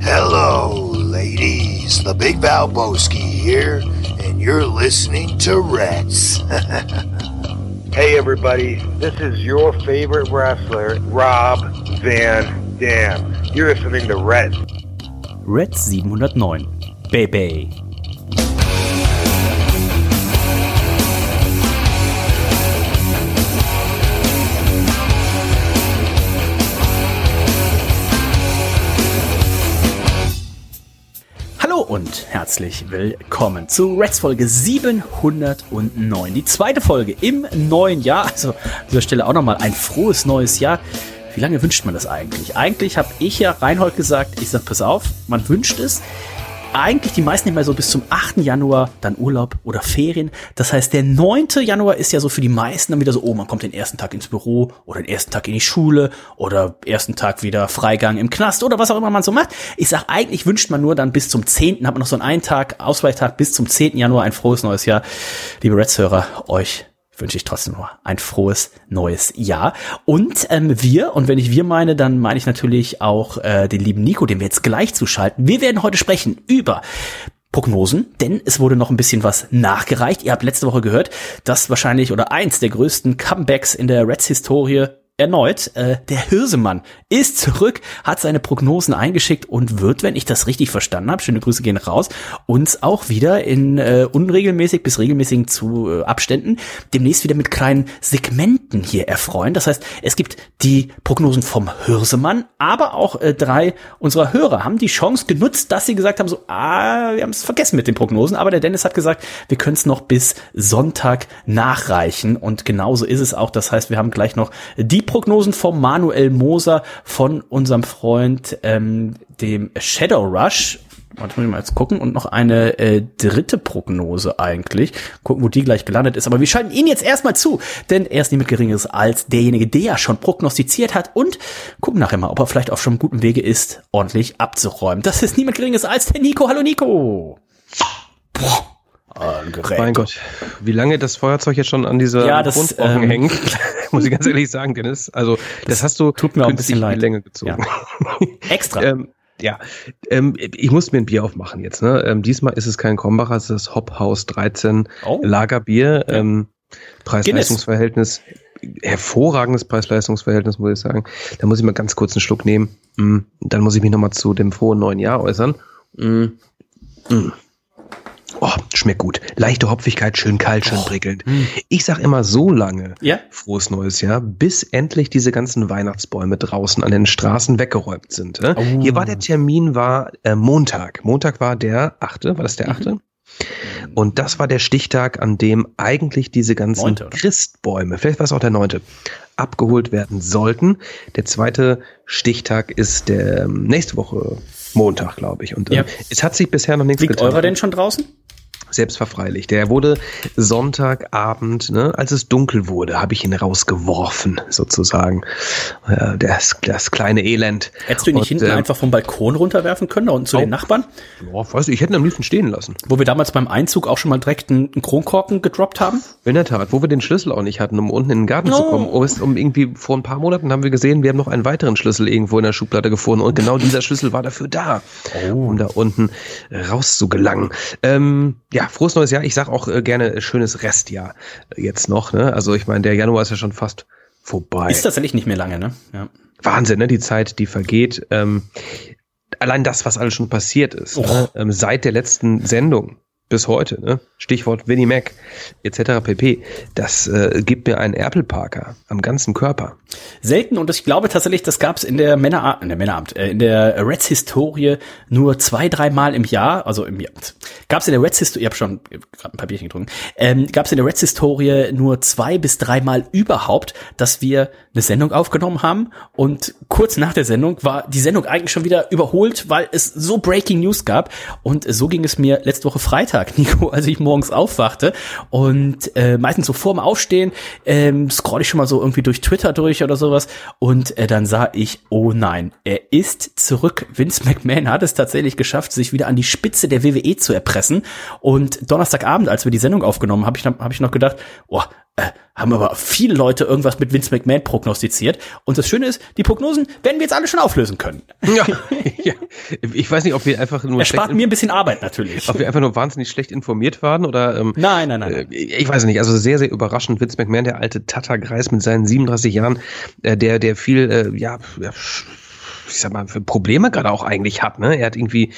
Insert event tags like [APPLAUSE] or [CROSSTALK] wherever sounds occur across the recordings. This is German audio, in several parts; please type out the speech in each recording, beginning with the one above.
Hello, ladies. The Big Valboski here, and you're listening to Reds. [LAUGHS] Hey everybody, this is your favorite wrestler, Rob Van Dam. You're listening to Red. Red 709. Baby. Und herzlich willkommen zu Reds Folge 709. Die zweite Folge im neuen Jahr. Also an dieser Stelle auch nochmal ein frohes neues Jahr. Wie lange wünscht man das eigentlich? Eigentlich habe ich ja Reinhold gesagt, ich sag, pass auf, man wünscht es. Eigentlich die meisten immer so bis zum 8. Januar dann Urlaub oder Ferien. Das heißt, der 9. Januar ist ja so für die meisten dann wieder so, oh, man kommt den ersten Tag ins Büro oder den ersten Tag in die Schule oder ersten Tag wieder Freigang im Knast oder was auch immer man so macht. Ich sag, eigentlich wünscht man nur dann bis zum 10. hat man noch so einen, Tag, Ausweichtag bis zum 10. Januar ein frohes neues Jahr. Liebe Reds-Hörer, euch wünsche ich trotzdem nur ein frohes neues Jahr. Und ähm, wir, und wenn ich wir meine, dann meine ich natürlich auch äh, den lieben Nico, den wir jetzt gleich zuschalten. Wir werden heute sprechen über Prognosen, denn es wurde noch ein bisschen was nachgereicht. Ihr habt letzte Woche gehört, dass wahrscheinlich oder eins der größten Comebacks in der Reds-Historie erneut, äh, der Hirsemann ist zurück, hat seine Prognosen eingeschickt und wird, wenn ich das richtig verstanden habe, schöne Grüße gehen raus, uns auch wieder in äh, unregelmäßig bis regelmäßigen zu äh, Abständen demnächst wieder mit kleinen Segmenten hier erfreuen. Das heißt, es gibt die Prognosen vom Hirsemann, aber auch äh, drei unserer Hörer haben die Chance genutzt, dass sie gesagt haben, so, ah, wir haben es vergessen mit den Prognosen, aber der Dennis hat gesagt, wir können es noch bis Sonntag nachreichen und genauso ist es auch. Das heißt, wir haben gleich noch die Prognosen vom Manuel Moser von unserem Freund ähm, dem Shadow Rush. Warte mal jetzt gucken und noch eine äh, dritte Prognose eigentlich. Gucken, wo die gleich gelandet ist. Aber wir schalten ihn jetzt erstmal zu, denn er ist niemand Geringeres als derjenige, der ja schon prognostiziert hat und gucken nachher mal, ob er vielleicht auf schon guten Wege ist, ordentlich abzuräumen. Das ist niemand Geringeres als der Nico. Hallo Nico. Boah. Gerät. Mein Gott, wie lange das Feuerzeug jetzt schon an dieser ja, das, ähm, hängt, [LAUGHS] muss ich ganz ehrlich sagen, Dennis. Also das, das hast du tut mir auch ein bisschen leid. Länge gezogen. Ja. [LAUGHS] Extra. ähm, ja, ähm, ich muss mir ein Bier aufmachen jetzt. Ne? Ähm, diesmal ist es kein Krombacher, es ist Hop House 13 oh. Lagerbier. Ähm, Preis-Leistungs-Verhältnis, hervorragendes Preis-Leistungs-Verhältnis, muss ich sagen. Da muss ich mal ganz kurz einen Schluck nehmen. Mm, dann muss ich mich nochmal zu dem frohen neuen Jahr äußern. Mm. Mm. Oh, schmeckt gut. Leichte Hopfigkeit, schön kalt, schön oh. prickelnd. Hm. Ich sag immer so lange ja? frohes neues Jahr, bis endlich diese ganzen Weihnachtsbäume draußen an den Straßen weggeräumt sind. Äh? Oh. Hier war der Termin war äh, Montag. Montag war der achte, war das der achte? Mhm. Und das war der Stichtag, an dem eigentlich diese ganzen Neunte, Christbäume, vielleicht war es auch der neunte, abgeholt werden sollten. Der zweite Stichtag ist der ähm, nächste Woche Montag, glaube ich. Und äh, ja. es hat sich bisher noch nichts Liegt getan. eurer denn schon draußen? Selbstverfreilich. Der wurde Sonntagabend, ne, als es dunkel wurde, habe ich ihn rausgeworfen, sozusagen. Äh, das, das kleine Elend. Hättest du ihn nicht Und, hinten äh, einfach vom Balkon runterwerfen können, da unten zu auch, den Nachbarn? Ja, weiß ich, ich hätte ihn am liebsten stehen lassen. Wo wir damals beim Einzug auch schon mal direkt einen, einen Kronkorken gedroppt haben? In der Tat, wo wir den Schlüssel auch nicht hatten, um unten in den Garten oh. zu kommen. Um, um irgendwie vor ein paar Monaten haben wir gesehen, wir haben noch einen weiteren Schlüssel irgendwo in der Schublade gefunden und genau dieser Schlüssel war dafür da, oh. um da unten rauszugelangen. Ähm, ja, frohes neues Jahr. Ich sag auch äh, gerne schönes Restjahr jetzt noch. Ne? Also ich meine, der Januar ist ja schon fast vorbei. Ist tatsächlich nicht mehr lange, ne? Ja. Wahnsinn, ne? Die Zeit, die vergeht. Ähm, allein das, was alles schon passiert ist, ne? ähm, seit der letzten Sendung bis heute, ne? Stichwort Winnie Mac etc. pp. Das äh, gibt mir einen Erpelparker am ganzen Körper. Selten und ich glaube tatsächlich, das gab es in der Männer in der Männeramt, äh, in der Reds Historie nur zwei, dreimal im Jahr, also im Jahr. Gab es in der Reds Historie, ich habe schon gerade ein Papierchen getrunken, ähm, gab es in der Reds Historie nur zwei bis dreimal überhaupt, dass wir eine Sendung aufgenommen haben und kurz nach der Sendung war die Sendung eigentlich schon wieder überholt, weil es so Breaking News gab und so ging es mir letzte Woche Freitag Freitag, [LAUGHS] Nico, als ich morgens aufwachte. Und äh, meistens so vorm Aufstehen ähm, scroll ich schon mal so irgendwie durch Twitter durch oder sowas. Und äh, dann sah ich, oh nein, er ist zurück. Vince McMahon hat es tatsächlich geschafft, sich wieder an die Spitze der WWE zu erpressen. Und Donnerstagabend, als wir die Sendung aufgenommen, habe ich, hab ich noch gedacht, oh, äh, haben aber viele Leute irgendwas mit Vince McMahon prognostiziert. Und das Schöne ist, die Prognosen werden wir jetzt alle schon auflösen können. Ja, [LAUGHS] ja. ich weiß nicht, ob wir einfach nur. Er spart mir ein bisschen Arbeit natürlich. Ob wir einfach nur wahnsinnig schlecht informiert waren oder. Ähm, nein, nein, nein. Äh, ich weiß nicht. Also sehr, sehr überraschend. Vince McMahon, der alte Tata-Greis mit seinen 37 Jahren, äh, der, der viel, äh, ja, ja ich sag mal, für Probleme gerade auch eigentlich hat. Ne? Er hat irgendwie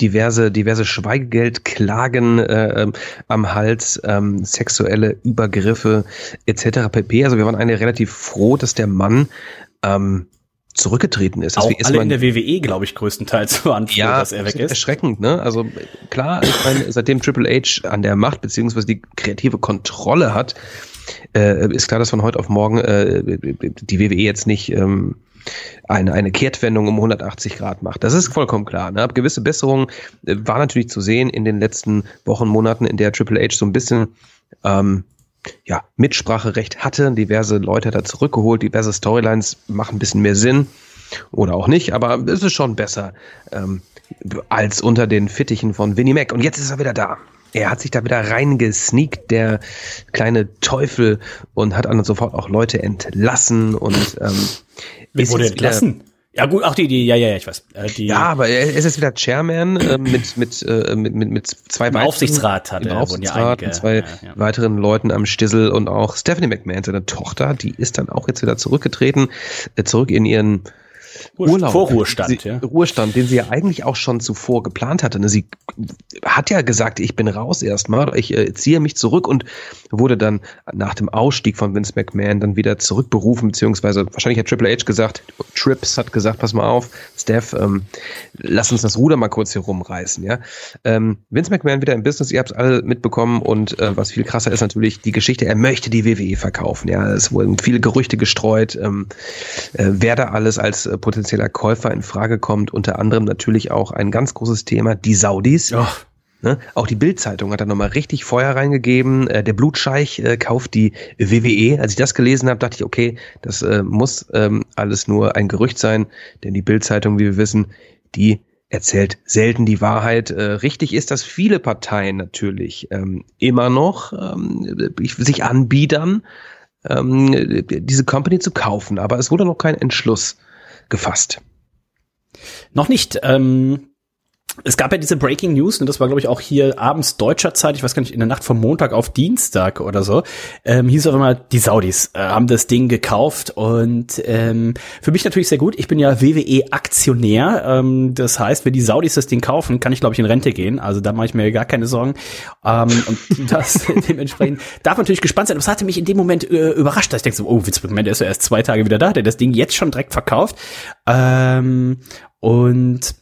diverse, diverse Schweigegeldklagen äh, ähm, am Hals, ähm, sexuelle Übergriffe etc. pp. Also wir waren eigentlich relativ froh, dass der Mann ähm, zurückgetreten ist. Auch alle in der WWE, glaube ich, größtenteils [LAUGHS] waren froh, ja, dass er weg ist. Erschreckend, ne? Also klar, ich meine, seitdem Triple H an der Macht beziehungsweise die kreative Kontrolle hat, äh, ist klar, dass von heute auf morgen äh, die WWE jetzt nicht ähm, eine, eine Kehrtwendung um 180 Grad macht. Das ist vollkommen klar. Ne? Gewisse Besserung äh, war natürlich zu sehen in den letzten Wochen, Monaten, in der Triple H so ein bisschen ähm, ja, Mitspracherecht hatte. Diverse Leute er zurückgeholt, diverse Storylines machen ein bisschen mehr Sinn oder auch nicht, aber es ist schon besser ähm, als unter den Fittichen von Winnie Mac. Und jetzt ist er wieder da. Er hat sich da wieder reingesneakt, der kleine Teufel, und hat dann sofort auch Leute entlassen und ähm, Wer wurde entlassen? Ja gut, auch die, die, ja, ja, ich weiß. Äh, die, ja, aber er ist jetzt wieder Chairman äh, mit, mit, äh, mit, mit, mit zwei weiteren. Aufsichtsrat hat er. Aufsichtsrat, ja zwei ja, ja. weiteren Leuten am Stissel und auch Stephanie McMahon, seine Tochter, die ist dann auch jetzt wieder zurückgetreten, äh, zurück in ihren Urlaub, Vorruhestand, sie, ja. Ruhestand, den sie ja eigentlich auch schon zuvor geplant hatte. Ne? Sie hat ja gesagt, ich bin raus erstmal, ich äh, ziehe mich zurück und wurde dann nach dem Ausstieg von Vince McMahon dann wieder zurückberufen, beziehungsweise wahrscheinlich hat Triple H gesagt, Trips hat gesagt, pass mal auf, Steph, ähm, lass uns das Ruder mal kurz hier rumreißen, ja. Ähm, Vince McMahon wieder im Business, ihr habt es alle mitbekommen und äh, was viel krasser ist natürlich die Geschichte, er möchte die WWE verkaufen, ja. Es wurden viele Gerüchte gestreut, ähm, äh, wer da alles als äh, potenzieller Käufer in Frage kommt. Unter anderem natürlich auch ein ganz großes Thema, die Saudis. Oh. Ne? Auch die Bildzeitung hat da nochmal richtig Feuer reingegeben. Äh, der Blutscheich äh, kauft die WWE. Als ich das gelesen habe, dachte ich, okay, das äh, muss ähm, alles nur ein Gerücht sein, denn die Bildzeitung, wie wir wissen, die erzählt selten die Wahrheit. Äh, richtig ist, dass viele Parteien natürlich ähm, immer noch ähm, sich anbiedern, ähm, diese Company zu kaufen. Aber es wurde noch kein Entschluss gefasst. Noch nicht. Ähm, es gab ja diese Breaking News, und das war, glaube ich, auch hier abends deutscher Zeit, ich weiß gar nicht, in der Nacht vom Montag auf Dienstag oder so, ähm, hieß auch immer, die Saudis äh, haben das Ding gekauft und ähm, für mich natürlich sehr gut. Ich bin ja WWE-Aktionär, ähm, das heißt, wenn die Saudis das Ding kaufen, kann ich, glaube ich, in Rente gehen, also da mache ich mir gar keine Sorgen ähm, und [LAUGHS] das dementsprechend darf man natürlich gespannt sein. Das hatte mich in dem Moment äh, überrascht, dass ich denke so, oh, Vince McMahon, der ist ja erst zwei Tage wieder da, der das Ding jetzt schon direkt verkauft ähm, und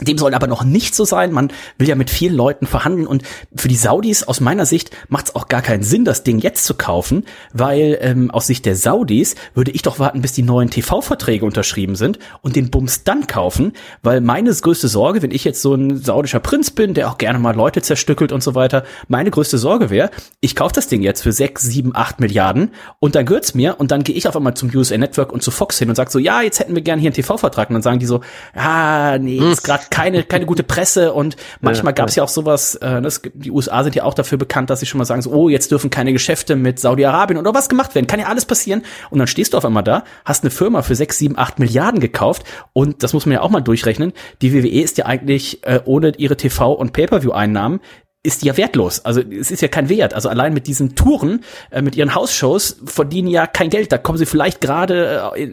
dem soll aber noch nicht so sein. Man will ja mit vielen Leuten verhandeln. Und für die Saudis aus meiner Sicht macht es auch gar keinen Sinn, das Ding jetzt zu kaufen, weil ähm, aus Sicht der Saudis würde ich doch warten, bis die neuen TV-Verträge unterschrieben sind und den Bums dann kaufen, weil meine größte Sorge, wenn ich jetzt so ein saudischer Prinz bin, der auch gerne mal Leute zerstückelt und so weiter, meine größte Sorge wäre, ich kaufe das Ding jetzt für sechs, sieben, acht Milliarden und dann gehört's mir und dann gehe ich auf einmal zum USA Network und zu Fox hin und sag so, ja, jetzt hätten wir gerne hier einen TV-Vertrag und dann sagen die so, ah, nee, ist gerade keine, [LAUGHS] keine gute Presse und manchmal ja, gab es ja. ja auch sowas, äh, das, die USA sind ja auch dafür bekannt, dass sie schon mal sagen, so, oh, jetzt dürfen keine Geschäfte mit Saudi-Arabien oder was gemacht werden, kann ja alles passieren und dann stehst du auf einmal da, hast eine Firma für sechs, sieben, acht Milliarden gekauft und das muss man ja auch mal durchrechnen, die WWE ist ja eigentlich äh, ohne ihre TV- und Pay-Per-View-Einnahmen ist ja wertlos. Also es ist ja kein Wert. Also allein mit diesen Touren, äh, mit ihren Hausshows verdienen ja kein Geld. Da kommen sie vielleicht gerade äh,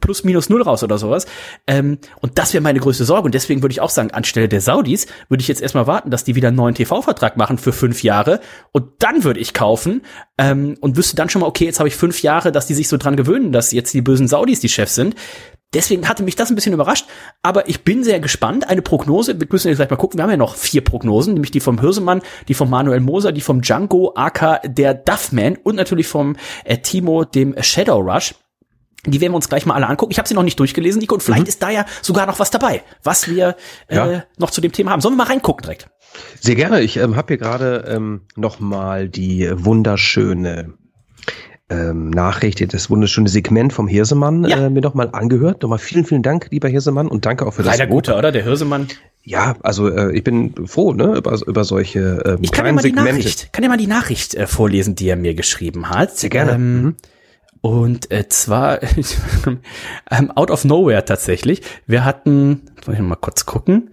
plus minus null raus oder sowas. Ähm, und das wäre meine größte Sorge. Und deswegen würde ich auch sagen, anstelle der Saudis würde ich jetzt erstmal warten, dass die wieder einen neuen TV-Vertrag machen für fünf Jahre. Und dann würde ich kaufen ähm, und wüsste dann schon mal, okay, jetzt habe ich fünf Jahre, dass die sich so dran gewöhnen, dass jetzt die bösen Saudis die Chefs sind. Deswegen hatte mich das ein bisschen überrascht, aber ich bin sehr gespannt. Eine Prognose, wir müssen jetzt gleich mal gucken, wir haben ja noch vier Prognosen, nämlich die vom Hirsemann, die vom Manuel Moser, die vom Django, aka der Duffman und natürlich vom äh, Timo, dem Shadow Rush. Die werden wir uns gleich mal alle angucken. Ich habe sie noch nicht durchgelesen, Nico, und vielleicht mhm. ist da ja sogar noch was dabei, was wir äh, ja. noch zu dem Thema haben. Sollen wir mal reingucken direkt? Sehr gerne. Ich ähm, habe hier gerade ähm, noch mal die wunderschöne ähm, Nachricht, das wunderschöne Segment vom Hirsemann ja. äh, mir doch mal angehört. Nochmal vielen, vielen Dank, lieber Hirsemann, und danke auch für das Leider guter, oder? Der Hirsemann. Ja, also äh, ich bin froh, ne, über, über solche ähm, ich kann kleinen ja mal die Segmente. Nachricht, kann ja mal die Nachricht äh, vorlesen, die er mir geschrieben hat. Sehr gerne. Ähm, mhm. Und äh, zwar [LAUGHS] ähm, out of nowhere tatsächlich. Wir hatten, muss ich mal kurz gucken.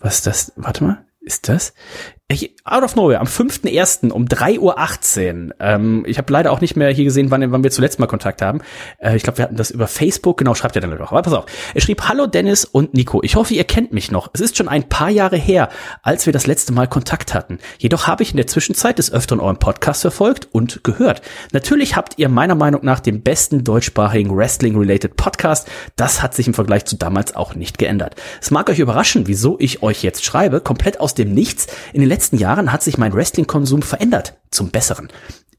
Was ist das? Warte mal, ist das? Out of nowhere, am 5.1. um 3.18 Uhr. Ähm, ich habe leider auch nicht mehr hier gesehen, wann, wann wir zuletzt mal Kontakt haben. Äh, ich glaube, wir hatten das über Facebook. Genau, schreibt er dann noch. Aber pass auf. Er schrieb, Hallo Dennis und Nico. Ich hoffe, ihr kennt mich noch. Es ist schon ein paar Jahre her, als wir das letzte Mal Kontakt hatten. Jedoch habe ich in der Zwischenzeit des Öfteren euren Podcast verfolgt und gehört. Natürlich habt ihr meiner Meinung nach den besten deutschsprachigen Wrestling-related Podcast. Das hat sich im Vergleich zu damals auch nicht geändert. Es mag euch überraschen, wieso ich euch jetzt schreibe. Komplett aus dem Nichts. In den letzten Jahren hat sich mein Wrestling-Konsum verändert. Zum Besseren.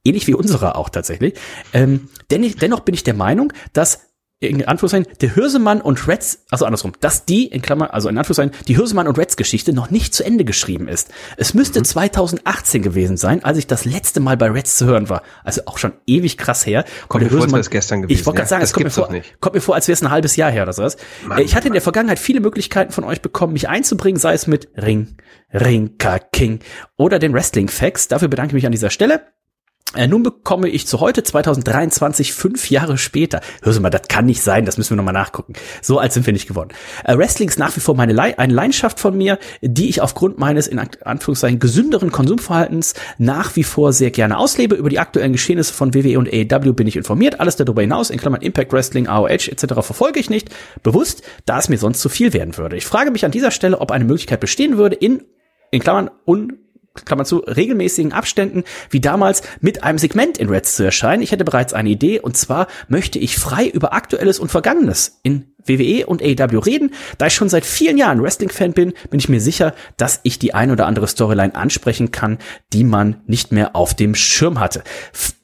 Ähnlich wie unserer auch tatsächlich. Ähm, dennoch bin ich der Meinung, dass in Anführungszeichen, der Hirsemann und Reds, also andersrum, dass die, in Klammer, also in Anführungszeichen, die Hirsemann und Reds Geschichte noch nicht zu Ende geschrieben ist. Es müsste mhm. 2018 gewesen sein, als ich das letzte Mal bei Reds zu hören war. Also auch schon ewig krass her. Kommt mir vor, als wäre es gestern gewesen. Ich wollte gerade sagen, es kommt mir, vor, kommt mir vor, als wäre es ein halbes Jahr her oder sowas. Mann, ich hatte in der Vergangenheit viele Möglichkeiten von euch bekommen, mich einzubringen, sei es mit Ring, Ringka King oder den Wrestling Facts. Dafür bedanke ich mich an dieser Stelle. Äh, nun bekomme ich zu heute, 2023, fünf Jahre später. Hör mal, das kann nicht sein, das müssen wir nochmal nachgucken. So alt sind wir nicht geworden. Äh, Wrestling ist nach wie vor meine Le eine Leidenschaft von mir, die ich aufgrund meines in Anführungszeichen gesünderen Konsumverhaltens nach wie vor sehr gerne auslebe. Über die aktuellen Geschehnisse von WWE und AEW bin ich informiert. Alles darüber hinaus, in Klammern Impact Wrestling, AOH etc. verfolge ich nicht. Bewusst, da es mir sonst zu viel werden würde. Ich frage mich an dieser Stelle, ob eine Möglichkeit bestehen würde, in in Klammern un Klammer zu, regelmäßigen Abständen wie damals mit einem Segment in Reds zu erscheinen. Ich hätte bereits eine Idee und zwar möchte ich frei über Aktuelles und Vergangenes in WWE und AEW reden. Da ich schon seit vielen Jahren Wrestling-Fan bin, bin ich mir sicher, dass ich die ein oder andere Storyline ansprechen kann, die man nicht mehr auf dem Schirm hatte.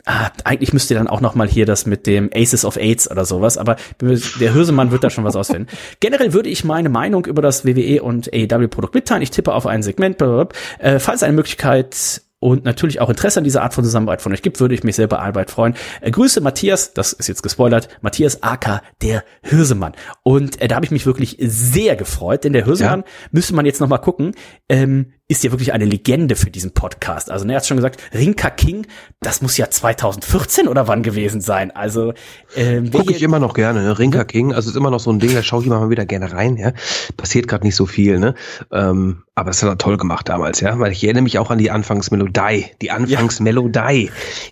Ah, eigentlich müsste dann auch noch mal hier das mit dem Aces of AIDS oder sowas, aber der Hülsemann wird da schon was ausfinden. [LAUGHS] Generell würde ich meine Meinung über das WWE und AEW Produkt mitteilen. Ich tippe auf ein Segment. Äh, falls eine Möglichkeit und natürlich auch Interesse an dieser Art von Zusammenarbeit von euch gibt, würde ich mich sehr bei Arbeit freuen. Äh, Grüße Matthias, das ist jetzt gespoilert, Matthias AK, der Hirsemann. Und äh, da habe ich mich wirklich sehr gefreut, denn der Hirsemann, ja. müsste man jetzt noch mal gucken, ähm, ist ja wirklich eine Legende für diesen Podcast. Also, ne, er hat schon gesagt, Rinka King, das muss ja 2014 oder wann gewesen sein. Also, ähm, gucke ich immer noch gerne, ne? Rinka ja. King, also ist immer noch so ein Ding, da schaue ich immer mal wieder gerne rein, ja. Passiert gerade nicht so viel, ne? Ähm, aber es hat er toll gemacht damals, ja, weil ich erinnere mich auch an die Anfangsmelodie, die Anfangsmelodie,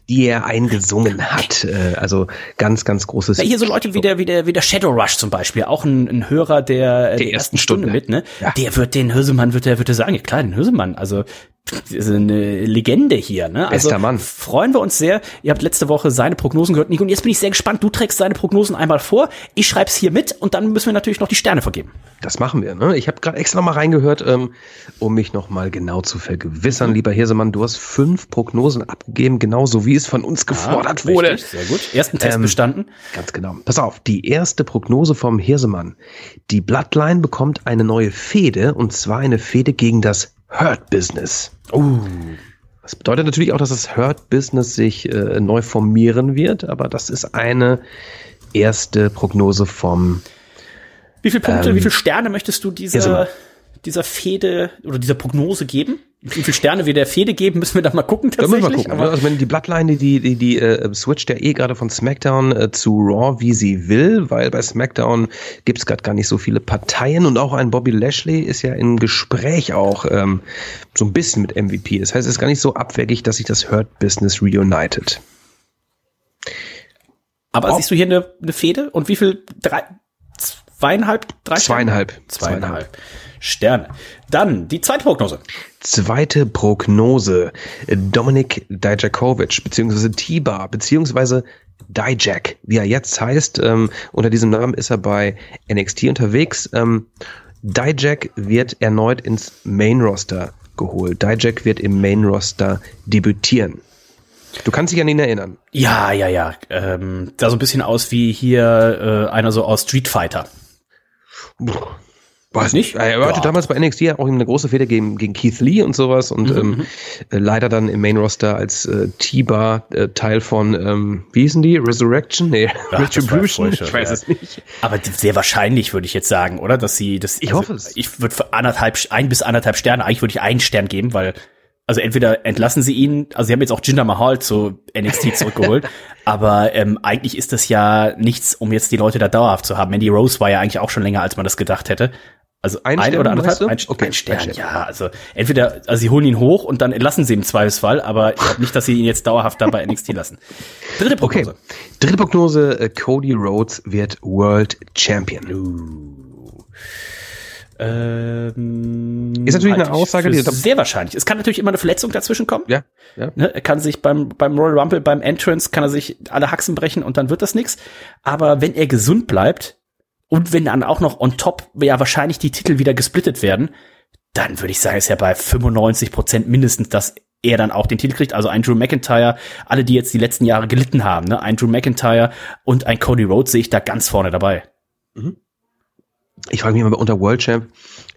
die er eingesungen hat. Äh, also ganz, ganz großes. Ja, hier so Leute wie der, wie der, wie der Shadow Rush zum Beispiel, auch ein, ein Hörer der, der, der ersten Stunde, Stunde mit, ne? Ja. Der wird den Hirsemann, wird der, wird der sagen, ja klar, den Hirsemann, also ist eine Legende hier, ne? Also Bester Mann. freuen wir uns sehr. Ihr habt letzte Woche seine Prognosen gehört, Nico, und jetzt bin ich sehr gespannt. Du trägst seine Prognosen einmal vor. Ich schreib's hier mit und dann müssen wir natürlich noch die Sterne vergeben. Das machen wir, ne? Ich habe gerade extra noch mal reingehört, ähm, um mich noch mal genau zu vergewissern. Lieber Hirsemann, du hast fünf Prognosen abgegeben, genauso wie es von uns gefordert ja, wurde. Richtig, sehr gut. Ersten Test ähm, bestanden. Ganz genau. Pass auf, die erste Prognose vom Hirsemann. Die Bloodline bekommt eine neue Fehde und zwar eine Fehde gegen das Hurt Business. Uh. Das bedeutet natürlich auch, dass das Hurt Business sich äh, neu formieren wird, aber das ist eine erste Prognose vom. Wie viele Punkte, ähm, wie viele Sterne möchtest du dieser, dieser Fehde oder dieser Prognose geben? Wie viele Sterne wir der Fehde geben, müssen wir da mal gucken tatsächlich. Da müssen wir gucken. Aber also wenn die Bloodline, die, die, die äh, switcht ja eh gerade von SmackDown äh, zu Raw, wie sie will, weil bei SmackDown gibt's gerade gar nicht so viele Parteien und auch ein Bobby Lashley ist ja in Gespräch auch ähm, so ein bisschen mit MVP. Das heißt, es ist gar nicht so abwegig, dass sich das Hurt Business reunited. Aber oh. siehst du hier eine, eine Fehde? Und wie viel? Drei, zweieinhalb? Drei zweieinhalb. Zweieinhalb. zweieinhalb. Sterne. Dann die zweite Prognose. Zweite Prognose. Dominik Dijakovic, beziehungsweise T-Bar, beziehungsweise Dijak, wie er jetzt heißt. Ähm, unter diesem Namen ist er bei NXT unterwegs. Ähm, Dijak wird erneut ins Main Roster geholt. Dijak wird im Main Roster debütieren. Du kannst dich an ihn erinnern. Ja, ja, ja. Ähm, sah so ein bisschen aus wie hier äh, einer so aus Street Fighter. Puh. Weiß nicht. Er hatte ja. damals bei NXT auch eine große Feder gegen, gegen Keith Lee und sowas und mhm. ähm, mhm. äh, leider dann im Main Roster als äh, T-Bar äh, Teil von, ähm, wie hießen die? Resurrection? Nee, Ach, Retribution. Ich weiß ja. es nicht. Aber sehr wahrscheinlich würde ich jetzt sagen, oder? Dass sie das. Ich also, hoffe es. Ich würde für anderthalb, ein bis anderthalb Sterne, eigentlich würde ich einen Stern geben, weil also entweder entlassen sie ihn, also sie haben jetzt auch Jinder Mahal zu NXT zurückgeholt, [LAUGHS] aber ähm, eigentlich ist das ja nichts, um jetzt die Leute da dauerhaft zu haben. Mandy Rose war ja eigentlich auch schon länger, als man das gedacht hätte. Also ein, ein Stern, oder anderthalb? Ein, okay, ein, Stern, ein Stern, ja. Also entweder, also sie holen ihn hoch und dann entlassen sie im Zweifelsfall, aber ich glaube nicht, dass sie ihn jetzt dauerhaft da bei [LAUGHS] NXT lassen. Dritte Prognose. Okay. Dritte Prognose, äh, Cody Rhodes wird World Champion. Uh. Ähm, ist natürlich eine Aussage, die sehr wahrscheinlich. Es kann natürlich immer eine Verletzung dazwischen kommen. Ja. ja. Ne, er kann sich beim beim Royal Rumble, beim Entrance kann er sich alle Haxen brechen und dann wird das nichts. Aber wenn er gesund bleibt und wenn dann auch noch on top ja wahrscheinlich die Titel wieder gesplittet werden, dann würde ich sagen, ist ja bei 95 Prozent mindestens, dass er dann auch den Titel kriegt. Also ein Drew McIntyre, alle, die jetzt die letzten Jahre gelitten haben, ne, ein Drew McIntyre und ein Cody Rhodes sehe ich da ganz vorne dabei. Mhm. Ich frage mich mal unter World Champ,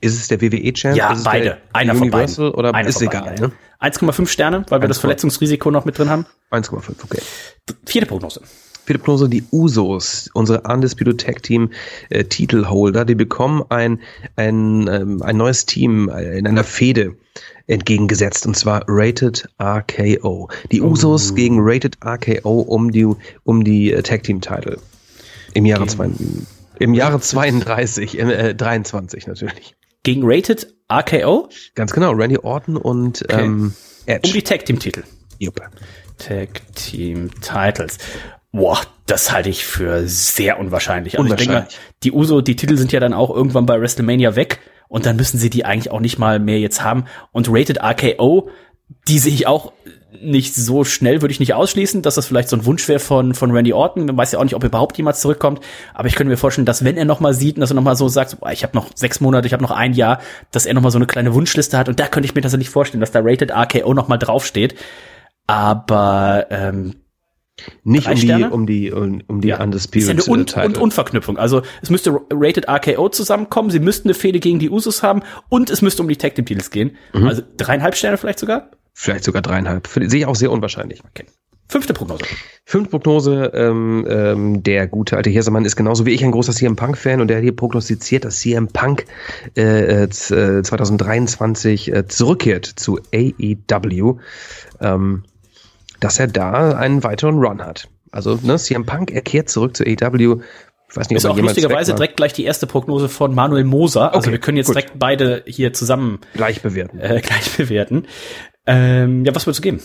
ist es der WWE Champ? Ja, beide. Einer Universal von beiden. oder Einer ist egal? Ne? 1,5 Sterne, weil wir das Verletzungsrisiko noch mit drin haben. 1,5, okay. Vierte Prognose. Vierte Prognose, die Usos, unsere Undisputed Tag Team äh, Titelholder, die bekommen ein, ein, ähm, ein neues Team äh, in einer Fehde entgegengesetzt und zwar Rated RKO. Die Usos oh. gegen Rated RKO um die, um die äh, Tag Team Title. Im Jahre 20. Im Jahre 32, äh, 23 natürlich. Gegen Rated RKO? Ganz genau, Randy Orton und okay. ähm, Edge. Um die Tag Team Titel. Jupp. Tag Team Titles. Boah, das halte ich für sehr unwahrscheinlich. Also unwahrscheinlich. ich denke die Uso, die Titel sind ja dann auch irgendwann bei WrestleMania weg und dann müssen sie die eigentlich auch nicht mal mehr jetzt haben. Und Rated RKO, die sehe ich auch nicht so schnell, würde ich nicht ausschließen, dass das vielleicht so ein Wunsch wäre von, von Randy Orton. Man weiß ja auch nicht, ob er überhaupt jemals zurückkommt. Aber ich könnte mir vorstellen, dass wenn er noch mal sieht und dass er noch mal so sagt, boah, ich habe noch sechs Monate, ich habe noch ein Jahr, dass er noch mal so eine kleine Wunschliste hat. Und da könnte ich mir tatsächlich vorstellen, dass da Rated RKO noch mal draufsteht. Aber ähm, nicht um die, um die, um, um die ja. Undisputed ist ja eine und, und Unverknüpfung. Also es müsste Rated RKO zusammenkommen, sie müssten eine Fehde gegen die Usos haben und es müsste um die Tag Team Titles gehen. Mhm. Also dreieinhalb Sterne vielleicht sogar? Vielleicht sogar dreieinhalb. Sehe ich auch sehr unwahrscheinlich. Okay. Fünfte Prognose. Fünfte Prognose, ähm, ähm, der gute alte Hirsemann ist genauso wie ich ein großer CM Punk-Fan und der hier prognostiziert, dass CM Punk äh, 2023 äh, äh, zurückkehrt zu AEW, ähm, dass er da einen weiteren Run hat. Also ne, CM Punk, er kehrt zurück zu AEW. Ich weiß nicht, ist auch lustigerweise direkt gleich die erste Prognose von Manuel Moser. Also okay, wir können jetzt gut. direkt beide hier zusammen gleich bewerten. Äh, [LAUGHS] gleich bewerten. Ähm, ja, was würdest du geben?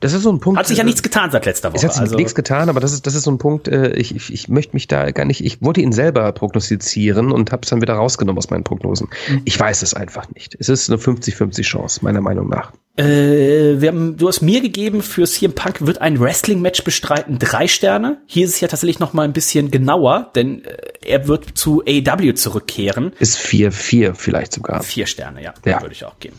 Das ist so ein Punkt. Hat sich ja äh, nichts getan seit letzter Woche. Es hat sich also. nichts getan, aber das ist, das ist so ein Punkt, äh, ich, ich, ich möchte mich da gar nicht, ich wollte ihn selber prognostizieren und habe es dann wieder rausgenommen aus meinen Prognosen. Mhm. Ich weiß es einfach nicht. Es ist eine 50-50 Chance, meiner Meinung nach. Äh, wir haben, du hast mir gegeben, für CM Punk wird ein Wrestling-Match bestreiten, drei Sterne. Hier ist es ja tatsächlich noch mal ein bisschen genauer, denn äh, er wird zu AEW zurückkehren. Ist vier, vier vielleicht sogar. Vier Sterne, ja, ja. würde ich auch geben.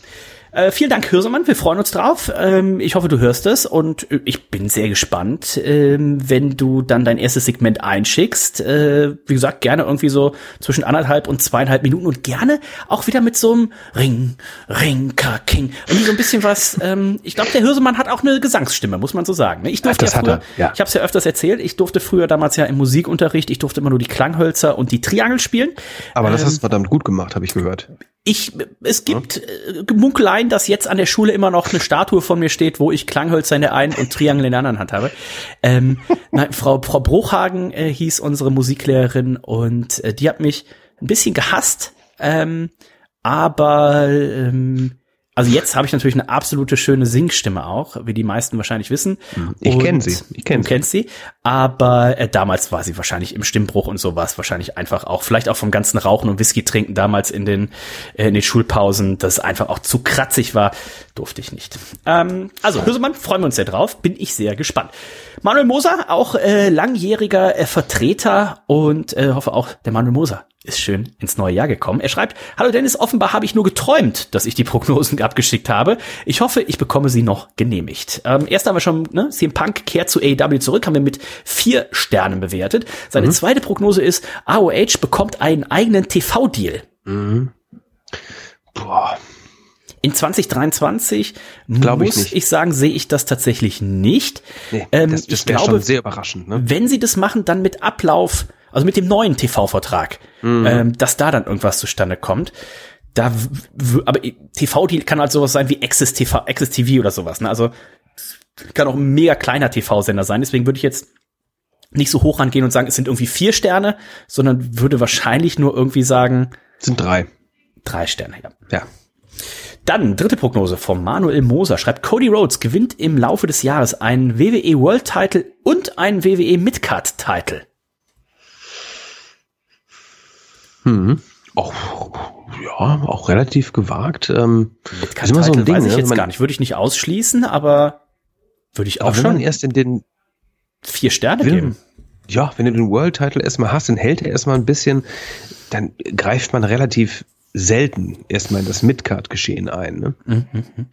Äh, vielen Dank, Hürsemann. Wir freuen uns drauf. Ähm, ich hoffe, du hörst es und äh, ich bin sehr gespannt, ähm, wenn du dann dein erstes Segment einschickst. Äh, wie gesagt, gerne irgendwie so zwischen anderthalb und zweieinhalb Minuten und gerne auch wieder mit so einem Ring, Ring, King. Irgendwie so ein bisschen was. Ähm, ich glaube, der Hürsemann hat auch eine Gesangsstimme, muss man so sagen. Ne? Ich durfte Ach, ja früher, ja. ich habe es ja öfters erzählt, ich durfte früher damals ja im Musikunterricht, ich durfte immer nur die Klanghölzer und die Triangel spielen. Aber das hast du verdammt gut gemacht, habe ich gehört ich, es gibt äh, Munkeleien, dass jetzt an der Schule immer noch eine Statue von mir steht, wo ich Klanghölzer in der einen und Triangel in der anderen Hand habe. Ähm, nein, Frau, Frau Bruchhagen äh, hieß unsere Musiklehrerin und äh, die hat mich ein bisschen gehasst, ähm, aber ähm, also jetzt habe ich natürlich eine absolute schöne Singstimme auch, wie die meisten wahrscheinlich wissen. Ich kenne sie. Ich kenne sie. kennst sie. Aber äh, damals war sie wahrscheinlich im Stimmbruch und so war es wahrscheinlich einfach auch, vielleicht auch vom ganzen Rauchen und Whisky trinken damals in den, äh, in den Schulpausen, dass es einfach auch zu kratzig war, durfte ich nicht. Ähm, also Hösemann, freuen wir uns sehr drauf, bin ich sehr gespannt. Manuel Moser, auch äh, langjähriger äh, Vertreter und äh, hoffe auch der Manuel Moser ist schön ins neue Jahr gekommen. Er schreibt, Hallo Dennis, offenbar habe ich nur geträumt, dass ich die Prognosen [LAUGHS] abgeschickt habe. Ich hoffe, ich bekomme sie noch genehmigt. Ähm, erst haben wir schon, ne, CM Punk kehrt zu AEW zurück, haben wir mit vier Sternen bewertet. Seine mhm. zweite Prognose ist, AOH bekommt einen eigenen TV-Deal. Mhm. Boah. In 2023 Glaub muss ich, ich, sagen, sehe ich das tatsächlich nicht. Nee, ähm, das, das wäre schon sehr überraschend. Ne? Wenn sie das machen, dann mit Ablauf, also mit dem neuen TV-Vertrag, mhm. ähm, dass da dann irgendwas zustande kommt. Da, aber TV, die kann halt sowas sein wie Access TV, Access TV oder sowas. Ne? Also kann auch ein mega kleiner TV-Sender sein. Deswegen würde ich jetzt nicht so hoch rangehen und sagen, es sind irgendwie vier Sterne, sondern würde wahrscheinlich nur irgendwie sagen. Es sind drei. Drei Sterne, ja. Ja. Dann dritte Prognose von Manuel Moser schreibt, Cody Rhodes gewinnt im Laufe des Jahres einen WWE World Title und einen WWE Midcard Title. Hm. Auch, ja, auch relativ gewagt. Ähm, Midcard Title so ein Ding, weiß ich ne? jetzt man, gar nicht. Würde ich nicht ausschließen, aber würde ich auch schon. Wenn man erst in den vier Sterne will, geben. Ja, wenn du den World Title erstmal hast, dann hält er erstmal ein bisschen, dann greift man relativ selten erstmal in das Midcard-Geschehen ein. Ne? Mhm, mhm.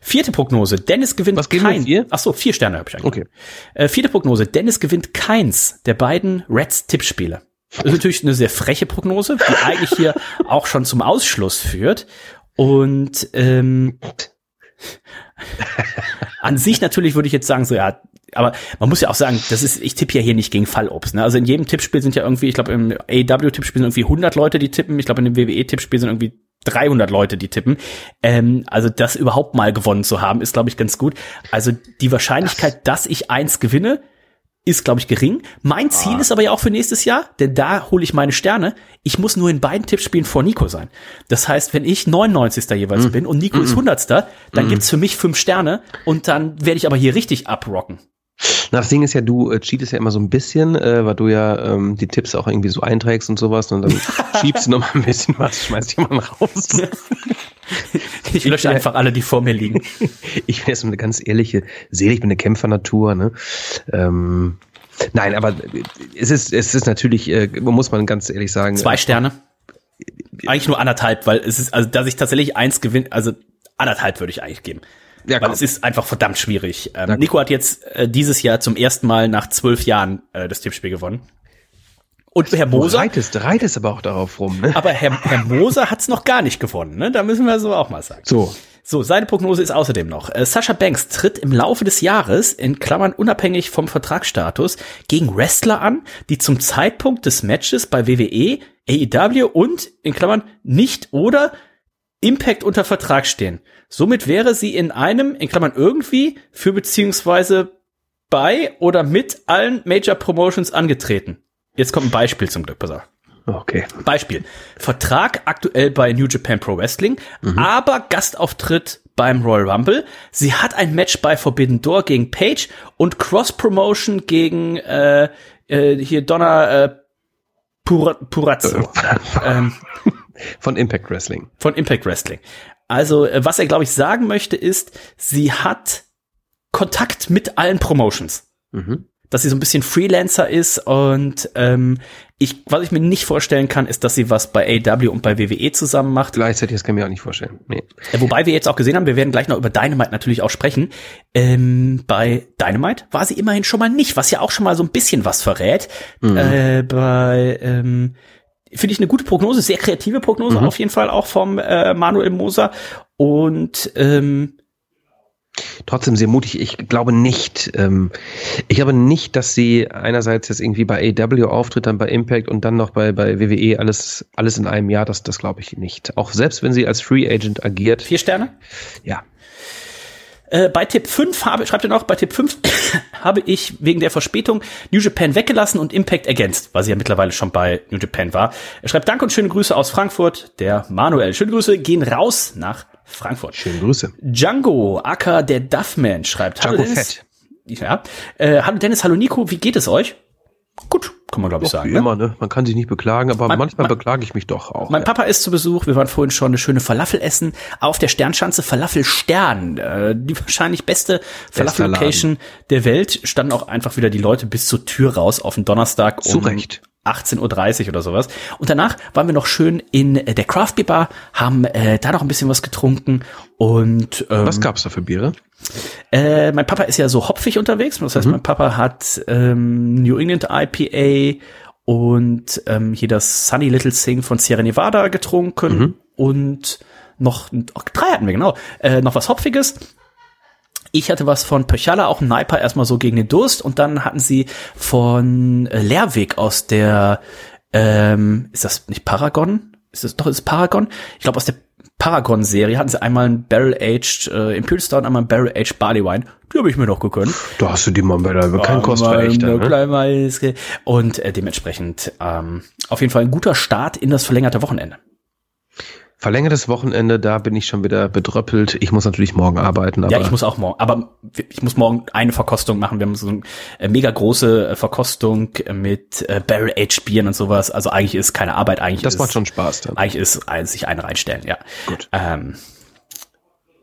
Vierte Prognose. Dennis gewinnt Was kein. Vier? Ach so, vier Sterne habe ich eigentlich. Okay. Äh, vierte Prognose. Dennis gewinnt keins der beiden Reds Tippspiele. Das ist natürlich eine sehr freche Prognose, die eigentlich hier auch schon zum Ausschluss führt. Und ähm, an sich natürlich würde ich jetzt sagen, so ja, aber man muss ja auch sagen, das ist, ich tippe ja hier nicht gegen Fallobst. Ne? Also in jedem Tippspiel sind ja irgendwie, ich glaube im AW-Tippspiel sind irgendwie 100 Leute, die tippen. Ich glaube in dem WWE-Tippspiel sind irgendwie 300 Leute, die tippen. Ähm, also das überhaupt mal gewonnen zu haben, ist glaube ich ganz gut. Also die Wahrscheinlichkeit, dass ich eins gewinne, ist, glaube ich, gering. Mein Ziel ah. ist aber ja auch für nächstes Jahr, denn da hole ich meine Sterne. Ich muss nur in beiden Tippspielen vor Nico sein. Das heißt, wenn ich 99. jeweils mm. bin und Nico mm. ist 100. dann mm. gibt's für mich fünf Sterne und dann werde ich aber hier richtig abrocken. Na, das Ding ist ja, du äh, cheatest ja immer so ein bisschen, äh, weil du ja ähm, die Tipps auch irgendwie so einträgst und sowas und dann [LAUGHS] schiebst du noch mal ein bisschen was, schmeißt jemanden raus. [LAUGHS] [LAUGHS] ich lösche ich einfach alle, die vor mir liegen. [LAUGHS] ich bin jetzt eine ganz ehrliche Seele, ich bin eine Kämpfernatur, ne? Ähm, nein, aber es ist, es ist natürlich, äh, muss man ganz ehrlich sagen. Zwei Sterne. Eigentlich nur anderthalb, weil es ist, also dass ich tatsächlich eins gewinne, also anderthalb würde ich eigentlich geben. Ja, weil es ist einfach verdammt schwierig. Ähm, Nico hat jetzt äh, dieses Jahr zum ersten Mal nach zwölf Jahren äh, das Tippspiel gewonnen. Und Herr Moser. Du reitest, reitest aber auch darauf rum, ne? Aber Herr, Herr Moser hat's noch gar nicht gewonnen, ne? Da müssen wir so auch mal sagen. So. So, seine Prognose ist außerdem noch. Äh, Sascha Banks tritt im Laufe des Jahres, in Klammern unabhängig vom Vertragsstatus, gegen Wrestler an, die zum Zeitpunkt des Matches bei WWE, AEW und, in Klammern, nicht oder Impact unter Vertrag stehen. Somit wäre sie in einem, in Klammern irgendwie, für beziehungsweise bei oder mit allen Major Promotions angetreten. Jetzt kommt ein Beispiel zum Glück, pass auf. Okay. Beispiel. Vertrag aktuell bei New Japan Pro Wrestling, mhm. aber Gastauftritt beim Royal Rumble. Sie hat ein Match bei Forbidden Door gegen Page und Cross Promotion gegen äh, äh, hier Donna äh, Pura, Purazzo. [LAUGHS] ähm, von Impact Wrestling. Von Impact Wrestling. Also, äh, was er, glaube ich, sagen möchte, ist, sie hat Kontakt mit allen Promotions. Mhm. Dass sie so ein bisschen Freelancer ist und ähm, ich, was ich mir nicht vorstellen kann, ist, dass sie was bei AW und bei WWE zusammen macht. Gleichzeitig, das kann ich mir auch nicht vorstellen. Nee. Äh, wobei wir jetzt auch gesehen haben, wir werden gleich noch über Dynamite natürlich auch sprechen. Ähm, bei Dynamite war sie immerhin schon mal nicht, was ja auch schon mal so ein bisschen was verrät. Mhm. Äh, bei ähm, finde ich eine gute Prognose, sehr kreative Prognose mhm. auf jeden Fall auch vom äh, Manuel Moser und ähm, Trotzdem sehr mutig. Ich glaube nicht. Ähm, ich glaube nicht, dass sie einerseits jetzt irgendwie bei AW auftritt, dann bei Impact und dann noch bei, bei WWE alles, alles in einem Jahr. Das, das glaube ich nicht. Auch selbst wenn sie als Free Agent agiert. Vier Sterne? Ja. Äh, bei Tipp 5 habe, schreibt er noch, bei Tipp 5 [COUGHS] habe ich wegen der Verspätung New Japan weggelassen und Impact ergänzt, weil sie ja mittlerweile schon bei New Japan war. Er schreibt Danke und schöne Grüße aus Frankfurt, der Manuel. Schöne Grüße gehen raus nach Frankfurt. Schöne Grüße. Django, Acker, der Duffman, schreibt Django Hallo Fett. Ja. Äh, hallo Dennis, hallo Nico, wie geht es euch? Gut, kann man glaube ich sagen. Wie ne? immer, ne? Man kann sich nicht beklagen, aber mein, manchmal mein, beklage ich mich doch auch. Mein ja. Papa ist zu Besuch. Wir waren vorhin schon eine schöne Falafel essen. Auf der Sternschanze Falafel Stern, äh, die wahrscheinlich beste Falafel-Location der Welt. Standen auch einfach wieder die Leute bis zur Tür raus auf den Donnerstag. Um, Recht. 18.30 Uhr oder sowas. Und danach waren wir noch schön in äh, der Craft Beer Bar, haben äh, da noch ein bisschen was getrunken und ähm, Was gab's da für Biere? Äh, mein Papa ist ja so hopfig unterwegs. Das heißt, mhm. mein Papa hat ähm, New England IPA und ähm, hier das Sunny Little Sing von Sierra Nevada getrunken mhm. und noch oh, drei hatten wir genau äh, noch was hopfiges ich hatte was von Pöchala, auch ein Niper, erstmal so gegen den Durst. Und dann hatten sie von äh, Lehrweg aus der, ähm, ist das nicht Paragon? Ist das doch, ist es Paragon? Ich glaube, aus der Paragon-Serie hatten sie einmal ein Barrel-Aged äh, Imperial Stout und einmal ein Barrel-Aged Barley Wine. Die habe ich mir noch gegönnt. Da hast du die mal bei der kein Kostverächter. Ne? Und äh, dementsprechend ähm, auf jeden Fall ein guter Start in das verlängerte Wochenende. Verlängertes Wochenende, da bin ich schon wieder bedröppelt. Ich muss natürlich morgen arbeiten. ja, ich muss auch morgen. Aber ich muss morgen eine Verkostung machen. Wir haben so eine äh, mega große äh, Verkostung mit äh, Barrel Aged Bieren und sowas. Also eigentlich ist keine Arbeit. Eigentlich das ist, macht schon Spaß. Dann. Eigentlich ist sich eine reinstellen. Ja. Gut. Ähm,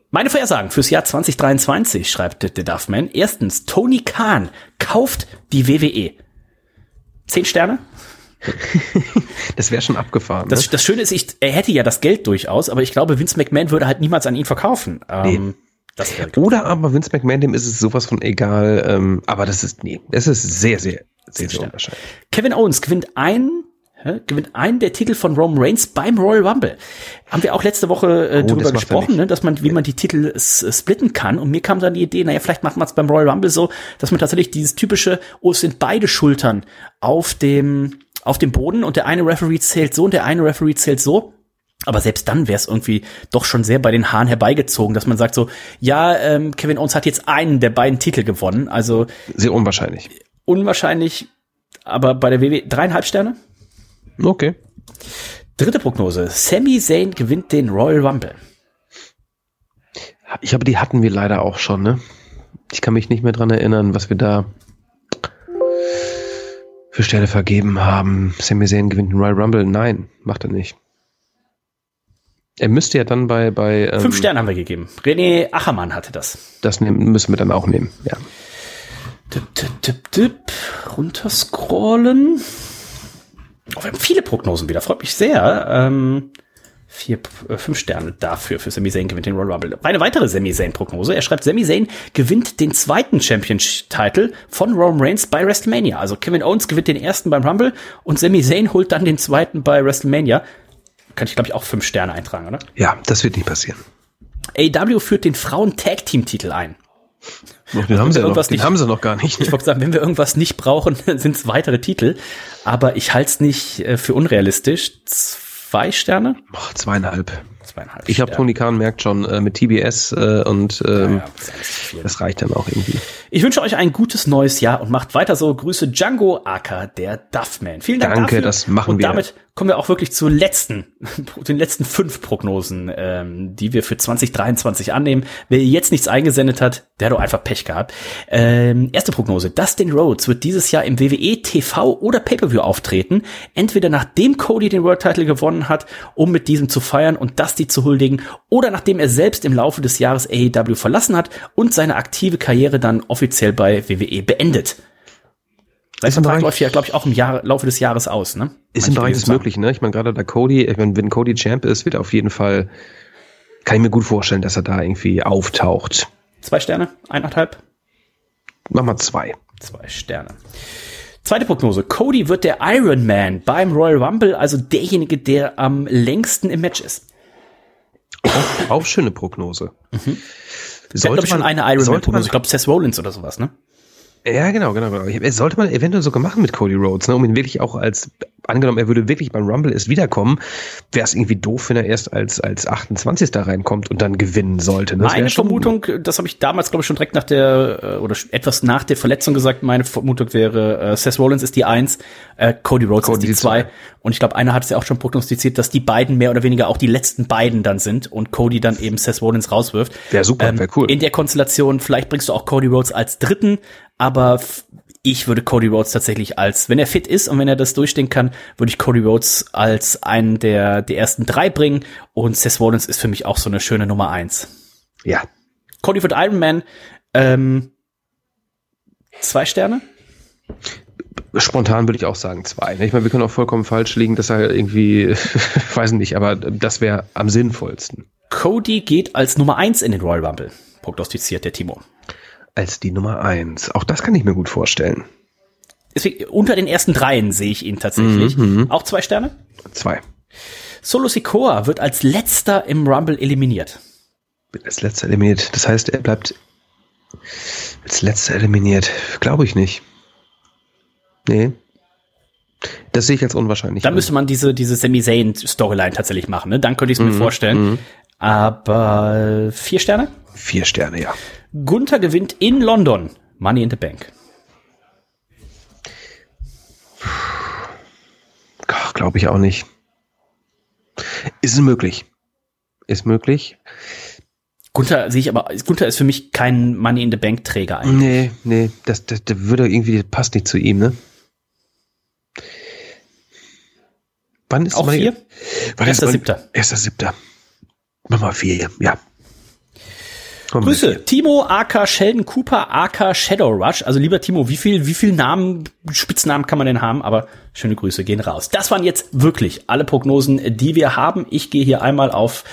meine Vorhersagen fürs Jahr 2023 schreibt The Duffman. Erstens, Tony Khan kauft die WWE. Zehn Sterne? [LAUGHS] das wäre schon abgefahren. Das, ne? das Schöne ist, ich, er hätte ja das Geld durchaus, aber ich glaube, Vince McMahon würde halt niemals an ihn verkaufen. Ähm, nee. Oder aber Vince McMahon, dem ist es sowas von egal. Ähm, aber das ist, nee, es ist sehr, sehr, sehr, sehr unwahrscheinlich. Kevin Owens gewinnt ein gewinnt einen der Titel von Roman Reigns beim Royal Rumble. Haben wir auch letzte Woche äh, oh, darüber gesprochen, ne, dass man, wie man die Titel splitten kann. Und mir kam dann die Idee, naja, vielleicht macht man es beim Royal Rumble so, dass man tatsächlich dieses typische, oh, es sind beide Schultern auf dem auf dem Boden und der eine Referee zählt so und der eine Referee zählt so. Aber selbst dann wäre es irgendwie doch schon sehr bei den Haaren herbeigezogen, dass man sagt so, ja, ähm, Kevin Owens hat jetzt einen der beiden Titel gewonnen. Also sehr unwahrscheinlich. Unwahrscheinlich, aber bei der WWE dreieinhalb Sterne. Okay. Dritte Prognose: Sami Zayn gewinnt den Royal Rumble. Ich habe die hatten wir leider auch schon. Ne? Ich kann mich nicht mehr dran erinnern, was wir da für Stelle vergeben haben. Sami Zayn gewinnt den Royal Rumble. Nein, macht er nicht. Er müsste ja dann bei. bei ähm, Fünf Sterne haben wir gegeben. René Achermann hatte das. Das nehmen, müssen wir dann auch nehmen, ja. Tipp, tipp, tipp, tipp. Runterscrollen. Oh, wir haben viele Prognosen wieder. Freut mich sehr. Ähm, vier, äh, fünf Sterne dafür für Sami Zayn gewinnt den Royal Rumble. Eine weitere Sami Zayn Prognose. Er schreibt, Sami Zayn gewinnt den zweiten Championship-Titel von Roman Reigns bei WrestleMania. Also Kevin Owens gewinnt den ersten beim Rumble und Sami Zayn holt dann den zweiten bei WrestleMania. Kann ich, glaube ich, auch fünf Sterne eintragen, oder? Ja, das wird nicht passieren. AW führt den Frauen-Tag-Team-Titel ein. Ja, den, haben sie, noch, den nicht, haben sie noch gar nicht. Ich wollte sagen, wenn wir irgendwas nicht brauchen, [LAUGHS] sind es weitere Titel. Aber ich halte es nicht äh, für unrealistisch zwei Sterne? Oh, zweieinhalb. zweieinhalb. Ich habe Toni Kahn merkt schon äh, mit TBS äh, und ähm, ja, ja, das reicht dann auch irgendwie. Ich wünsche euch ein gutes neues Jahr und macht weiter so. Grüße Django Acker, der Duffman. Vielen Dank Danke, dafür. das machen und wir. Und damit kommen wir auch wirklich zu letzten, [LAUGHS] den letzten fünf Prognosen, ähm, die wir für 2023 annehmen. Wer jetzt nichts eingesendet hat, der hat doch einfach Pech gehabt. Ähm, erste Prognose. Dustin Rhodes wird dieses Jahr im WWE TV oder Pay-Per-View auftreten. Entweder nachdem Cody den World Title gewonnen hat, um mit diesem zu feiern und Dusty zu huldigen, oder nachdem er selbst im Laufe des Jahres AEW verlassen hat und seine aktive Karriere dann offiziell bei WWE beendet. Sein Vertrag läuft ja, glaube ich, auch im Jahr, Laufe des Jahres aus, ne? Ist im Bereich des Möglichen, ne? Ich meine, gerade da Cody, ich mein, wenn Cody Champ ist, wird er auf jeden Fall, kann ich mir gut vorstellen, dass er da irgendwie auftaucht. Zwei Sterne? Eineinhalb? Mach mal zwei. Zwei Sterne. Zweite Prognose. Cody wird der Iron Man beim Royal Rumble, also derjenige, der am längsten im Match ist. Auch, auch schöne Prognose. Mhm. Sollte man eine Iron Man Prognose, ich glaube Seth Rollins oder sowas, ne? Ja, genau, genau, genau. Sollte man eventuell sogar machen mit Cody Rhodes, ne, um ihn wirklich auch als, angenommen, er würde wirklich beim Rumble erst wiederkommen, wäre es irgendwie doof, wenn er erst als, als 28. da reinkommt und dann gewinnen sollte. Ne? Meine Vermutung, das habe ich damals, glaube ich, schon direkt nach der, äh, oder etwas nach der Verletzung gesagt, meine Vermutung wäre, äh, Seth Rollins ist die Eins, äh, Cody Rhodes Cody ist die Zwei. Und ich glaube, einer hat es ja auch schon prognostiziert, dass die beiden mehr oder weniger auch die letzten beiden dann sind und Cody dann eben Seth Rollins rauswirft. Wäre super, ähm, wäre cool. In der Konstellation, vielleicht bringst du auch Cody Rhodes als Dritten, aber ich würde Cody Rhodes tatsächlich als, wenn er fit ist und wenn er das durchstehen kann, würde ich Cody Rhodes als einen der, der ersten drei bringen und Seth Rollins ist für mich auch so eine schöne Nummer eins. Ja. Cody wird Iron Man, ähm, zwei Sterne? Spontan würde ich auch sagen zwei. Ich meine, wir können auch vollkommen falsch liegen, dass er irgendwie, [LAUGHS] weiß nicht, aber das wäre am sinnvollsten. Cody geht als Nummer eins in den Royal Rumble, prognostiziert der Timo als die Nummer eins. Auch das kann ich mir gut vorstellen. deswegen, unter den ersten dreien sehe ich ihn tatsächlich. Mhm, mhm. Auch zwei Sterne? Zwei. Solo Sikoa wird als letzter im Rumble eliminiert. Als letzter eliminiert. Das heißt, er bleibt als letzter eliminiert. Glaube ich nicht. Nee. Das sehe ich als unwahrscheinlich. Dann müsste man diese, diese Sami Zayn Storyline tatsächlich machen, ne? Dann könnte ich es mir mhm. vorstellen. Mhm. Aber vier Sterne? Vier Sterne, ja. Gunther gewinnt in London. Money in the Bank. Glaube ich auch nicht. Ist es möglich. Ist möglich. Gunther sehe ich aber, Gunther ist für mich kein Money in the Bank Träger eigentlich. Nee, nee, das, das, das würde irgendwie, passt nicht zu ihm, ne? Wann ist Auch vier? Wann erster Siebter. Erster Siebter. Mach mal vier, ja. Komm Grüße, mit. Timo, AK Sheldon Cooper, AK Shadow Rush. Also lieber Timo, wie viel, wie viel Namen, Spitznamen kann man denn haben? Aber schöne Grüße gehen raus. Das waren jetzt wirklich alle Prognosen, die wir haben. Ich gehe hier einmal auf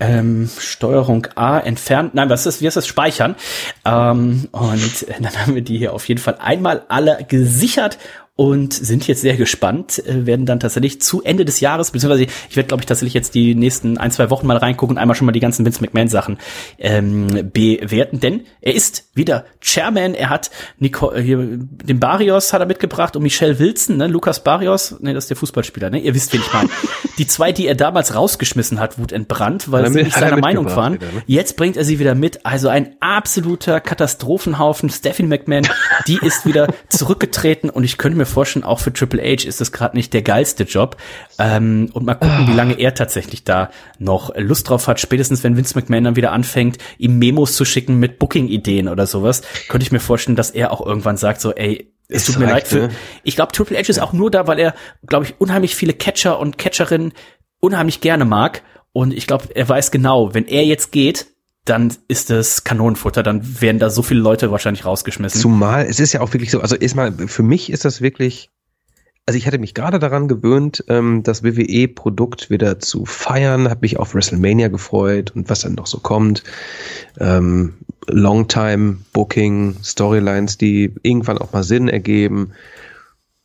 ähm, Steuerung A entfernt. Nein, was ist, wie ist das? Speichern. Ähm, und [LAUGHS] dann haben wir die hier auf jeden Fall einmal alle gesichert und sind jetzt sehr gespannt, äh, werden dann tatsächlich zu Ende des Jahres, beziehungsweise ich werde, glaube ich, tatsächlich jetzt die nächsten ein, zwei Wochen mal reingucken und einmal schon mal die ganzen Vince McMahon-Sachen ähm, bewerten, denn er ist wieder Chairman, er hat Nico, äh, hier, den Barrios hat er mitgebracht und Michelle Wilson, ne, Lukas Barrios, ne, das ist der Fußballspieler, ne, ihr wisst, wen ich meine. [LAUGHS] die zwei, die er damals rausgeschmissen hat, wutentbrannt, weil sie nicht seiner Meinung waren. Wieder, ne? Jetzt bringt er sie wieder mit, also ein absoluter Katastrophenhaufen. Stephanie McMahon, die ist wieder [LAUGHS] zurückgetreten und ich könnte mir vorstellen, auch für Triple H ist das gerade nicht der geilste Job. Ähm, und mal gucken, wie lange er tatsächlich da noch Lust drauf hat. Spätestens, wenn Vince McMahon dann wieder anfängt, ihm Memos zu schicken mit Booking-Ideen oder sowas, könnte ich mir vorstellen, dass er auch irgendwann sagt, so, ey, es tut mir leid für. Ne? Ich glaube, Triple H ist auch nur da, weil er, glaube ich, unheimlich viele Catcher und Catcherinnen unheimlich gerne mag. Und ich glaube, er weiß genau, wenn er jetzt geht, dann ist es Kanonenfutter, dann werden da so viele Leute wahrscheinlich rausgeschmissen. Zumal, es ist ja auch wirklich so, also erstmal, für mich ist das wirklich, also ich hatte mich gerade daran gewöhnt, ähm, das WWE-Produkt wieder zu feiern, habe mich auf WrestleMania gefreut und was dann noch so kommt. Ähm, Longtime-Booking, Storylines, die irgendwann auch mal Sinn ergeben.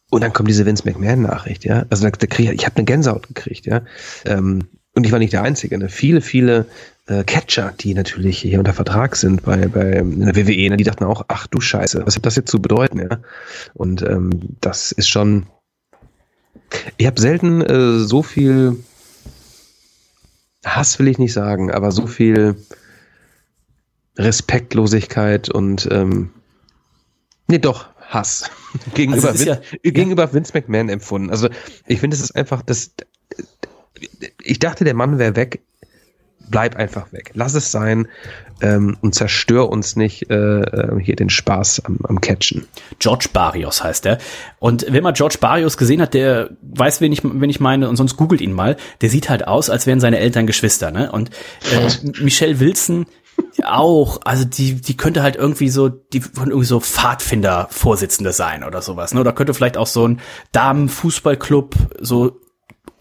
Und dann kommt diese Vince McMahon-Nachricht, ja. Also da, da krieg ich, ich habe eine Gänsehaut gekriegt, ja. Ähm, und ich war nicht der Einzige. Ne? Viele, viele äh, Catcher, die natürlich hier unter Vertrag sind bei, bei in der WWE, ne? die dachten auch, ach du Scheiße, was hat das jetzt zu bedeuten? Ja? Und ähm, das ist schon. Ich habe selten äh, so viel Hass will ich nicht sagen, aber so viel Respektlosigkeit und ähm, nee doch Hass [LAUGHS] gegenüber, also Vince, ja, gegenüber ja. Vince McMahon empfunden. Also ich finde, es ist einfach das ich dachte, der Mann wäre weg. Bleib einfach weg. Lass es sein ähm, und zerstör uns nicht äh, äh, hier den Spaß am, am Catchen. George Barrios heißt er. Und wenn man George Barrios gesehen hat, der weiß, wen ich, wen ich meine, und sonst googelt ihn mal, der sieht halt aus, als wären seine Eltern Geschwister. Ne? Und äh, Michelle Wilson auch, also die, die könnte halt irgendwie so, die von irgendwie so Pfadfinder-Vorsitzende sein oder sowas, ne? Oder könnte vielleicht auch so ein Damenfußballclub so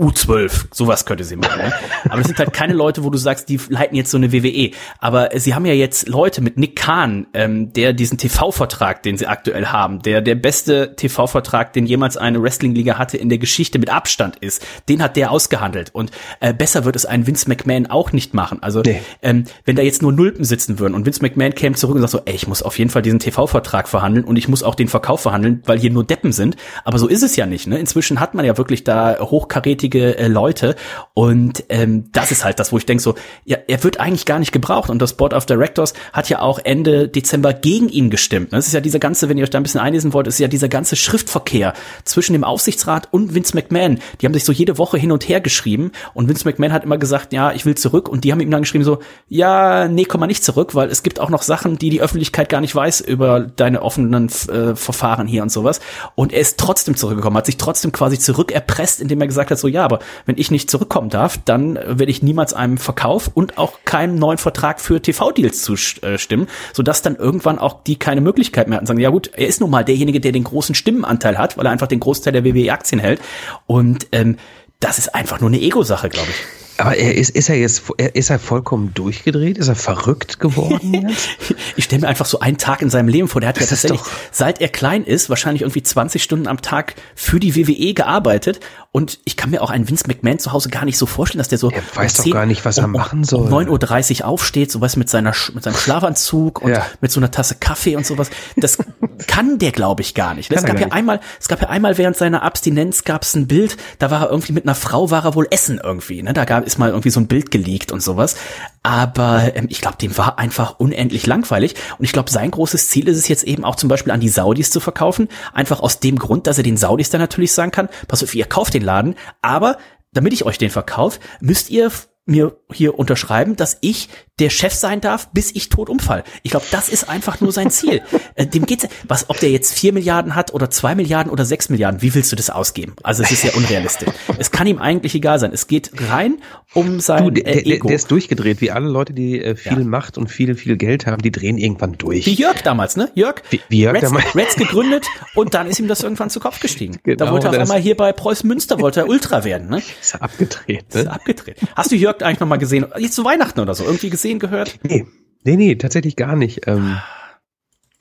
U12, sowas könnte sie machen. Ne? Aber das sind halt keine Leute, wo du sagst, die leiten jetzt so eine WWE. Aber sie haben ja jetzt Leute mit Nick Kahn, ähm, der diesen TV-Vertrag, den sie aktuell haben, der der beste TV-Vertrag, den jemals eine Wrestling-Liga hatte in der Geschichte mit Abstand ist, den hat der ausgehandelt. Und äh, besser wird es ein Vince McMahon auch nicht machen. Also nee. ähm, wenn da jetzt nur Nulpen sitzen würden und Vince McMahon käme zurück und sagt so, ey, ich muss auf jeden Fall diesen TV-Vertrag verhandeln und ich muss auch den Verkauf verhandeln, weil hier nur Deppen sind. Aber so ist es ja nicht. Ne? Inzwischen hat man ja wirklich da hochkarätige hochkarätige äh, Leute. Und ähm, das ist halt das, wo ich denke so, ja, er wird eigentlich gar nicht gebraucht. Und das Board of Directors hat ja auch Ende Dezember gegen ihn gestimmt. Das ist ja dieser ganze, wenn ihr euch da ein bisschen einlesen wollt, ist ja dieser ganze Schriftverkehr zwischen dem Aufsichtsrat und Vince McMahon. Die haben sich so jede Woche hin und her geschrieben. Und Vince McMahon hat immer gesagt, ja, ich will zurück. Und die haben ihm dann geschrieben so, ja, nee, komm mal nicht zurück, weil es gibt auch noch Sachen, die die Öffentlichkeit gar nicht weiß über deine offenen äh, Verfahren hier und sowas. Und er ist trotzdem zurückgekommen, hat sich trotzdem quasi zurückerpresst, indem er gesagt hat, so, ja, aber wenn ich nicht zurückkommen darf, dann werde ich niemals einem Verkauf und auch keinem neuen Vertrag für TV-Deals zustimmen, sodass dann irgendwann auch die keine Möglichkeit mehr hatten. Sagen, ja gut, er ist nun mal derjenige, der den großen Stimmenanteil hat, weil er einfach den Großteil der WWE-Aktien hält. Und ähm, das ist einfach nur eine Ego-Sache, glaube ich. Aber er ist, ist er jetzt, ist er vollkommen durchgedreht? Ist er verrückt geworden [LAUGHS] jetzt? ich stelle mir einfach so einen Tag in seinem Leben vor. Der hat das ja tatsächlich, seit er klein ist, wahrscheinlich irgendwie 20 Stunden am Tag für die WWE gearbeitet. Und ich kann mir auch einen Vince McMahon zu Hause gar nicht so vorstellen, dass der so. Er weiß doch gar nicht, was er machen soll. Um 9.30 Uhr aufsteht, sowas mit seiner, mit seinem Schlafanzug und ja. mit so einer Tasse Kaffee und sowas. Das [LAUGHS] kann der, glaube ich, gar nicht. Es gab ja nicht. einmal, es gab ja einmal während seiner Abstinenz gab es ein Bild, da war er irgendwie mit einer Frau, war er wohl essen irgendwie. Ne? Da gab, ist mal irgendwie so ein Bild geleakt und sowas. Aber ähm, ich glaube, dem war einfach unendlich langweilig. Und ich glaube, sein großes Ziel ist es jetzt eben auch zum Beispiel an die Saudis zu verkaufen. Einfach aus dem Grund, dass er den Saudis dann natürlich sagen kann, pass auf, ihr kauft den Laden, aber damit ich euch den verkaufe, müsst ihr mir hier unterschreiben, dass ich der Chef sein darf, bis ich tot umfall. Ich glaube, das ist einfach nur sein Ziel. [LAUGHS] Äh, dem geht's, was, ob der jetzt vier Milliarden hat oder zwei Milliarden oder sechs Milliarden, wie willst du das ausgeben? Also es ist ja unrealistisch. [LAUGHS] es kann ihm eigentlich egal sein. Es geht rein um sein du, der, äh, Ego. Der ist durchgedreht, wie alle Leute, die äh, viel ja. Macht und viel, viel Geld haben, die drehen irgendwann durch. Wie Jörg damals, ne? Jörg, wie, wie Jörg Reds, damals. Reds gegründet und dann ist ihm das irgendwann zu Kopf gestiegen. Genau, da wollte er auf einmal hier bei Preußen Münster, wollte er Ultra werden, ne? Ist er abgedreht, ne? Ist er abgedreht. Hast du Jörg eigentlich noch mal gesehen? Jetzt zu Weihnachten oder so? Irgendwie gesehen, gehört? Nee, nee, nee, tatsächlich gar nicht. Ähm,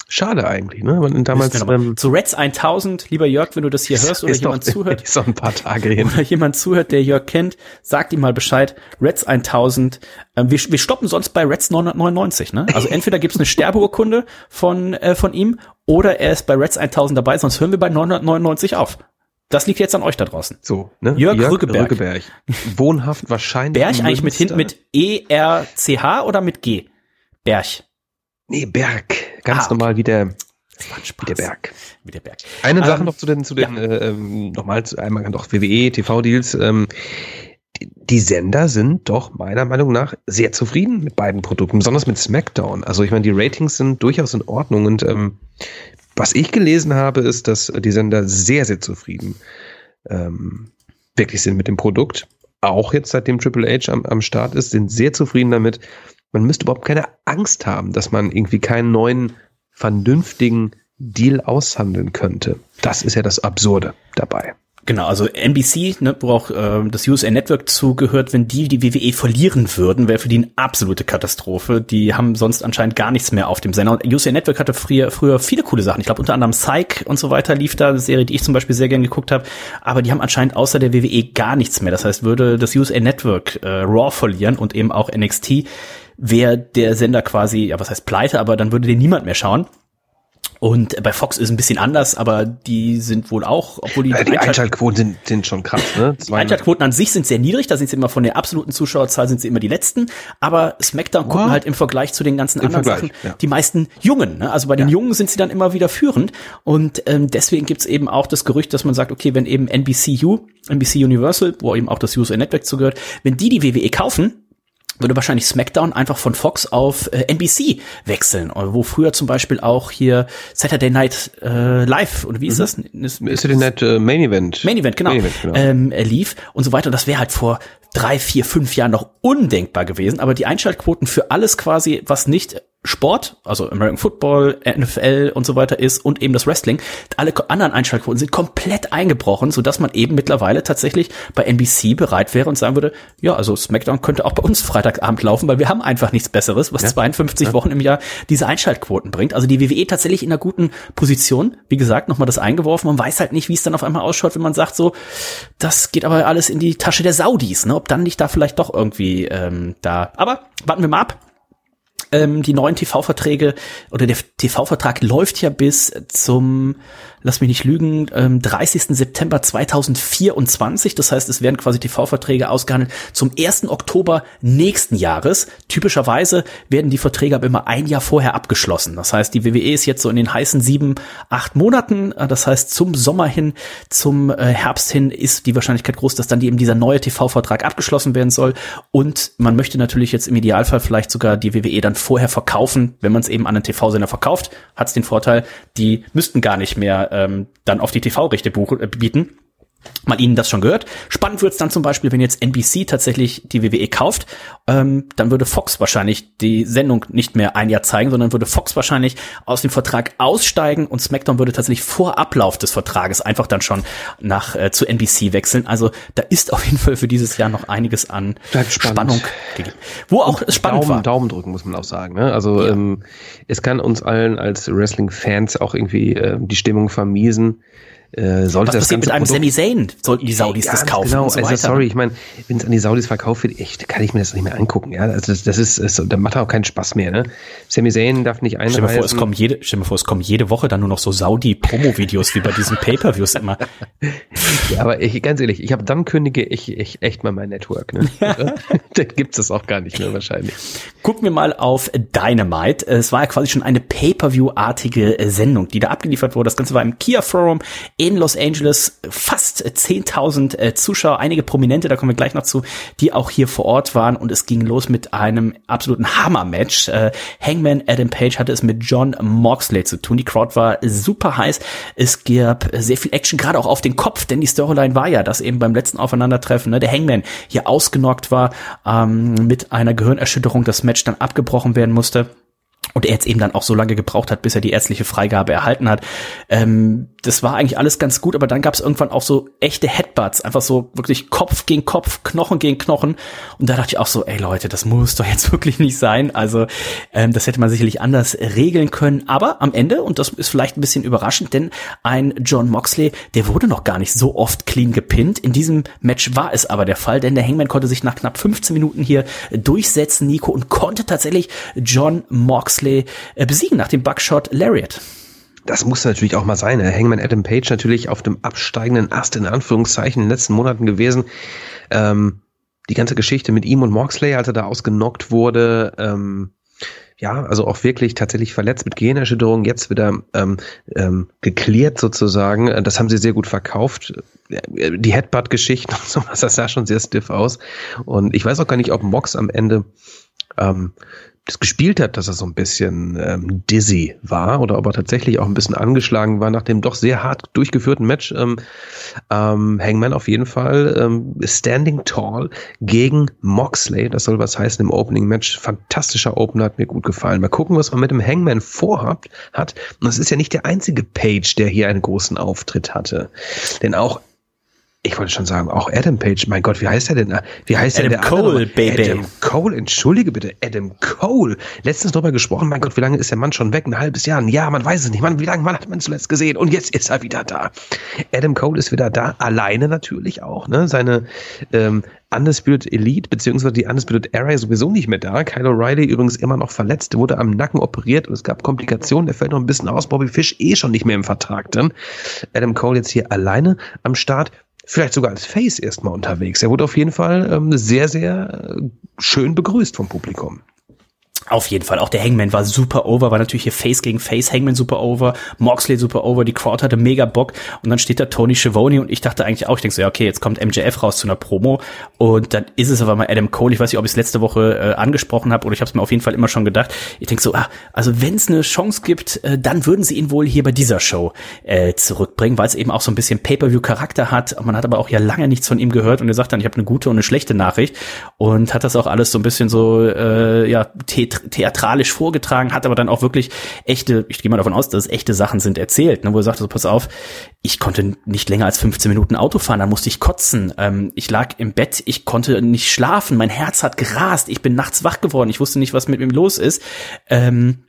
schade eigentlich, ne? Und damals, ähm, zu Reds 1000, lieber Jörg, wenn du das hier hörst oder jemand [LAUGHS] doch, zuhört. Ist ein paar Tage hin. Oder jemand zuhört, der Jörg kennt, sagt ihm mal Bescheid. Reds 1000. Ähm, wir, wir stoppen sonst bei Reds 999, ne? Also [LAUGHS] entweder gibt's eine Sterbeurkunde von, äh, von ihm oder er ist bei Reds 1000 dabei, sonst hören wir bei 999 auf. Das liegt jetzt an euch da draußen. So, ne? Jörg, Jörg Rückeberg. Rückeberg. Wohnhaft wahrscheinlich. Berg eigentlich mit hinten mit E-R-C-H oder mit G? Berg. Nee, Berg. Ganz ah, okay. normal wie der, wie der Berg. Wie der Berg. Eine ähm, Sache noch zu den, zu den, ja. äh, ähm, nochmal einmal doch WWE, TV-Deals. Ähm, die Sender sind doch meiner Meinung nach sehr zufrieden mit beiden Produkten, besonders mit SmackDown. Also ich meine, die Ratings sind durchaus in Ordnung und ähm, was ich gelesen habe, ist, dass die Sender sehr, sehr zufrieden ähm, wirklich sind mit dem Produkt. Auch jetzt, seitdem Triple H am, am Start ist, sind sehr zufrieden damit. Man müsste überhaupt keine Angst haben, dass man irgendwie keinen neuen, vernünftigen Deal aushandeln könnte. Das ist ja das Absurde dabei. Genau, also NBC, ne, wo auch äh, das USA Network zugehört, wenn die die WWE verlieren würden, wäre für die eine absolute Katastrophe. Die haben sonst anscheinend gar nichts mehr auf dem Sender. Und USA Network hatte früher, früher viele coole Sachen. Ich glaube unter anderem Psych und so weiter lief da, eine Serie, die ich zum Beispiel sehr gern geguckt habe. Aber die haben anscheinend außer der WWE gar nichts mehr. Das heißt, würde das USA Network äh, Raw verlieren und eben auch NXT, wäre der Sender quasi, ja was heißt pleite, aber dann würde den niemand mehr schauen. Und bei Fox ist ein bisschen anders, aber die sind wohl auch, obwohl die, ja, die Einschaltquoten sind, sind schon krass, ne? Die Einschaltquoten an sich sind sehr niedrig, da sind sie immer von der absoluten Zuschauerzahl sind sie immer die letzten, aber SmackDown gucken halt im Vergleich zu den ganzen Im anderen Vergleich, Sachen ja. die meisten Jungen, ne? Also bei den ja. Jungen sind sie dann immer wieder führend und ähm, deswegen gibt's eben auch das Gerücht, dass man sagt, okay, wenn eben NBCU, NBC Universal, wo eben auch das USA Network zugehört, wenn die die WWE kaufen, würde wahrscheinlich SmackDown einfach von Fox auf äh, NBC wechseln, wo früher zum Beispiel auch hier Saturday Night äh, Live oder wie ist mhm. das? Saturday Night äh, Main Event. Main Event, genau. Main Event, genau. Ähm, lief und so weiter. Das wäre halt vor drei, vier, fünf Jahren noch undenkbar gewesen. Aber die Einschaltquoten für alles quasi, was nicht Sport, also American Football, NFL und so weiter ist und eben das Wrestling, alle anderen Einschaltquoten sind komplett eingebrochen, so dass man eben mittlerweile tatsächlich bei NBC bereit wäre und sagen würde, ja, also SmackDown könnte auch bei uns Freitagabend laufen, weil wir haben einfach nichts Besseres, was ja. 52 ja. Wochen im Jahr diese Einschaltquoten bringt. Also die WWE tatsächlich in einer guten Position. Wie gesagt, nochmal das eingeworfen. Man weiß halt nicht, wie es dann auf einmal ausschaut, wenn man sagt so, das geht aber alles in die Tasche der Saudis, ne? Ob dann nicht da vielleicht doch irgendwie ähm, da. Aber warten wir mal ab ähm, die neuen TV-Verträge oder der TV-Vertrag läuft ja bis zum lass mich nicht lügen, ähm, 30. September 2024. Das heißt, es werden quasi TV-Verträge ausgehandelt zum 1. Oktober nächsten Jahres. Typischerweise werden die Verträge aber immer ein Jahr vorher abgeschlossen. Das heißt, die WWE ist jetzt so in den heißen sieben, acht Monaten. Äh, das heißt, zum Sommer hin, zum äh, Herbst hin ist die Wahrscheinlichkeit groß, dass dann eben dieser neue TV-Vertrag abgeschlossen werden soll. Und man möchte natürlich jetzt im Idealfall vielleicht sogar die WWE dann vorher verkaufen. Wenn man es eben an einen TV-Sender verkauft, hat es den Vorteil, die müssten gar nicht mehr ähm, dann auf die TV-Rechte äh, bieten. Mal Ihnen das schon gehört. Spannend wird es dann zum Beispiel, wenn jetzt NBC tatsächlich die WWE kauft, ähm, dann würde Fox wahrscheinlich die Sendung nicht mehr ein Jahr zeigen, sondern würde Fox wahrscheinlich aus dem Vertrag aussteigen und SmackDown würde tatsächlich vor Ablauf des Vertrages einfach dann schon nach äh, zu NBC wechseln. Also da ist auf jeden Fall für dieses Jahr noch einiges an Spannung gegeben. Wo auch es spannend Daumen, war. Daumen drücken muss man auch sagen. Ne? Also ja. ähm, es kann uns allen als Wrestling-Fans auch irgendwie äh, die Stimmung vermiesen äh, sollte Was das passiert mit einem Sami Zayn? Sollten die Saudis das kaufen? Genau, so also sorry, ich meine, wenn es an die Saudis verkauft wird, echt, kann ich mir das nicht mehr angucken. Ja, also das, das ist, ist da macht auch keinen Spaß mehr. Ne? Sami Zayn darf nicht einreisen. Stell mir vor, es kommen jede, stell mir vor, es kommen jede Woche dann nur noch so Saudi-Promo-Videos wie bei diesen Pay-per-Views immer. [LAUGHS] ja, aber ich, ganz ehrlich, ich habe dann kündige ich, ich echt mal mein Network. Ne? [LAUGHS] dann gibt's das auch gar nicht mehr wahrscheinlich. Gucken wir mal auf Dynamite. Es war ja quasi schon eine Pay-per-view-artige Sendung, die da abgeliefert wurde. Das Ganze war im Kia Forum in Los Angeles fast 10.000 äh, Zuschauer, einige Prominente, da kommen wir gleich noch zu, die auch hier vor Ort waren und es ging los mit einem absoluten Hammer-Match. Äh, Hangman Adam Page hatte es mit John Moxley zu tun. Die Crowd war super heiß. Es gab sehr viel Action, gerade auch auf den Kopf, denn die Storyline war ja, dass eben beim letzten Aufeinandertreffen ne, der Hangman hier ausgenockt war ähm, mit einer Gehirnerschütterung, das Match dann abgebrochen werden musste und er jetzt eben dann auch so lange gebraucht hat, bis er die ärztliche Freigabe erhalten hat. Ähm, das war eigentlich alles ganz gut, aber dann gab es irgendwann auch so echte Headbutts, einfach so wirklich Kopf gegen Kopf, Knochen gegen Knochen. Und da dachte ich auch so, ey Leute, das muss doch jetzt [LAUGHS] wirklich nicht sein. Also ähm, das hätte man sicherlich anders regeln können. Aber am Ende, und das ist vielleicht ein bisschen überraschend, denn ein John Moxley, der wurde noch gar nicht so oft clean gepinnt. In diesem Match war es aber der Fall, denn der Hangman konnte sich nach knapp 15 Minuten hier durchsetzen, Nico, und konnte tatsächlich John Moxley Moxley äh, besiegen nach dem Buckshot Lariat. Das muss natürlich auch mal sein. Ne? Hangman Adam Page natürlich auf dem absteigenden Ast in Anführungszeichen in den letzten Monaten gewesen. Ähm, die ganze Geschichte mit ihm und Moxley, als er da ausgenockt wurde, ähm, ja, also auch wirklich tatsächlich verletzt mit Generschütterung, jetzt wieder ähm, ähm, geklärt sozusagen. Das haben sie sehr gut verkauft. Die Headbutt-Geschichten [LAUGHS] und sowas, das sah schon sehr stiff aus. Und ich weiß auch gar nicht, ob Mox am Ende ähm, das gespielt hat, dass er so ein bisschen ähm, dizzy war oder ob er tatsächlich auch ein bisschen angeschlagen war nach dem doch sehr hart durchgeführten Match. Ähm, ähm, Hangman auf jeden Fall ähm, standing tall gegen Moxley. Das soll was heißen im Opening Match. Fantastischer Opener, hat mir gut gefallen. Mal gucken, was man mit dem Hangman vorhat. Hat. Und das ist ja nicht der einzige Page, der hier einen großen Auftritt hatte. Denn auch ich wollte schon sagen, auch Adam Page, mein Gott, wie heißt er denn? Wie heißt Adam der Cole, andere? Baby. Adam Cole, entschuldige bitte, Adam Cole. Letztens drüber gesprochen, mein Gott, wie lange ist der Mann schon weg? Ein halbes Jahr? Ja, man weiß es nicht. Mann, wie lange Mann hat man zuletzt gesehen? Und jetzt ist er wieder da. Adam Cole ist wieder da, alleine natürlich auch, ne? Seine ähm, Undisputed Elite, beziehungsweise die Undisputed Era ist sowieso nicht mehr da. Kyle O'Reilly übrigens immer noch verletzt, wurde am Nacken operiert und es gab Komplikationen, der fällt noch ein bisschen aus. Bobby Fish eh schon nicht mehr im Vertrag dann. Adam Cole jetzt hier alleine am Start vielleicht sogar als Face erstmal unterwegs. Er wurde auf jeden Fall ähm, sehr, sehr äh, schön begrüßt vom Publikum. Auf jeden Fall. Auch der Hangman war super over, war natürlich hier Face gegen Face, Hangman super over, Moxley super over, die Crowd hatte mega Bock und dann steht da Tony Schiavone und ich dachte eigentlich auch, ich denke so, ja, okay, jetzt kommt MJF raus zu einer Promo und dann ist es aber mal Adam Cole. Ich weiß nicht, ob ich es letzte Woche äh, angesprochen habe oder ich habe es mir auf jeden Fall immer schon gedacht. Ich denke so, ah, also wenn es eine Chance gibt, äh, dann würden sie ihn wohl hier bei dieser Show äh, zurückbringen, weil es eben auch so ein bisschen Pay-per-view-Charakter hat. Man hat aber auch ja lange nichts von ihm gehört und er sagt dann, ich habe eine gute und eine schlechte Nachricht und hat das auch alles so ein bisschen so, äh, ja, theatralisch vorgetragen, hat aber dann auch wirklich echte, ich gehe mal davon aus, dass es echte Sachen sind erzählt, ne, wo er sagt, so, pass auf, ich konnte nicht länger als 15 Minuten Auto fahren, dann musste ich kotzen, ähm, ich lag im Bett, ich konnte nicht schlafen, mein Herz hat gerast, ich bin nachts wach geworden, ich wusste nicht, was mit mir los ist. Ähm,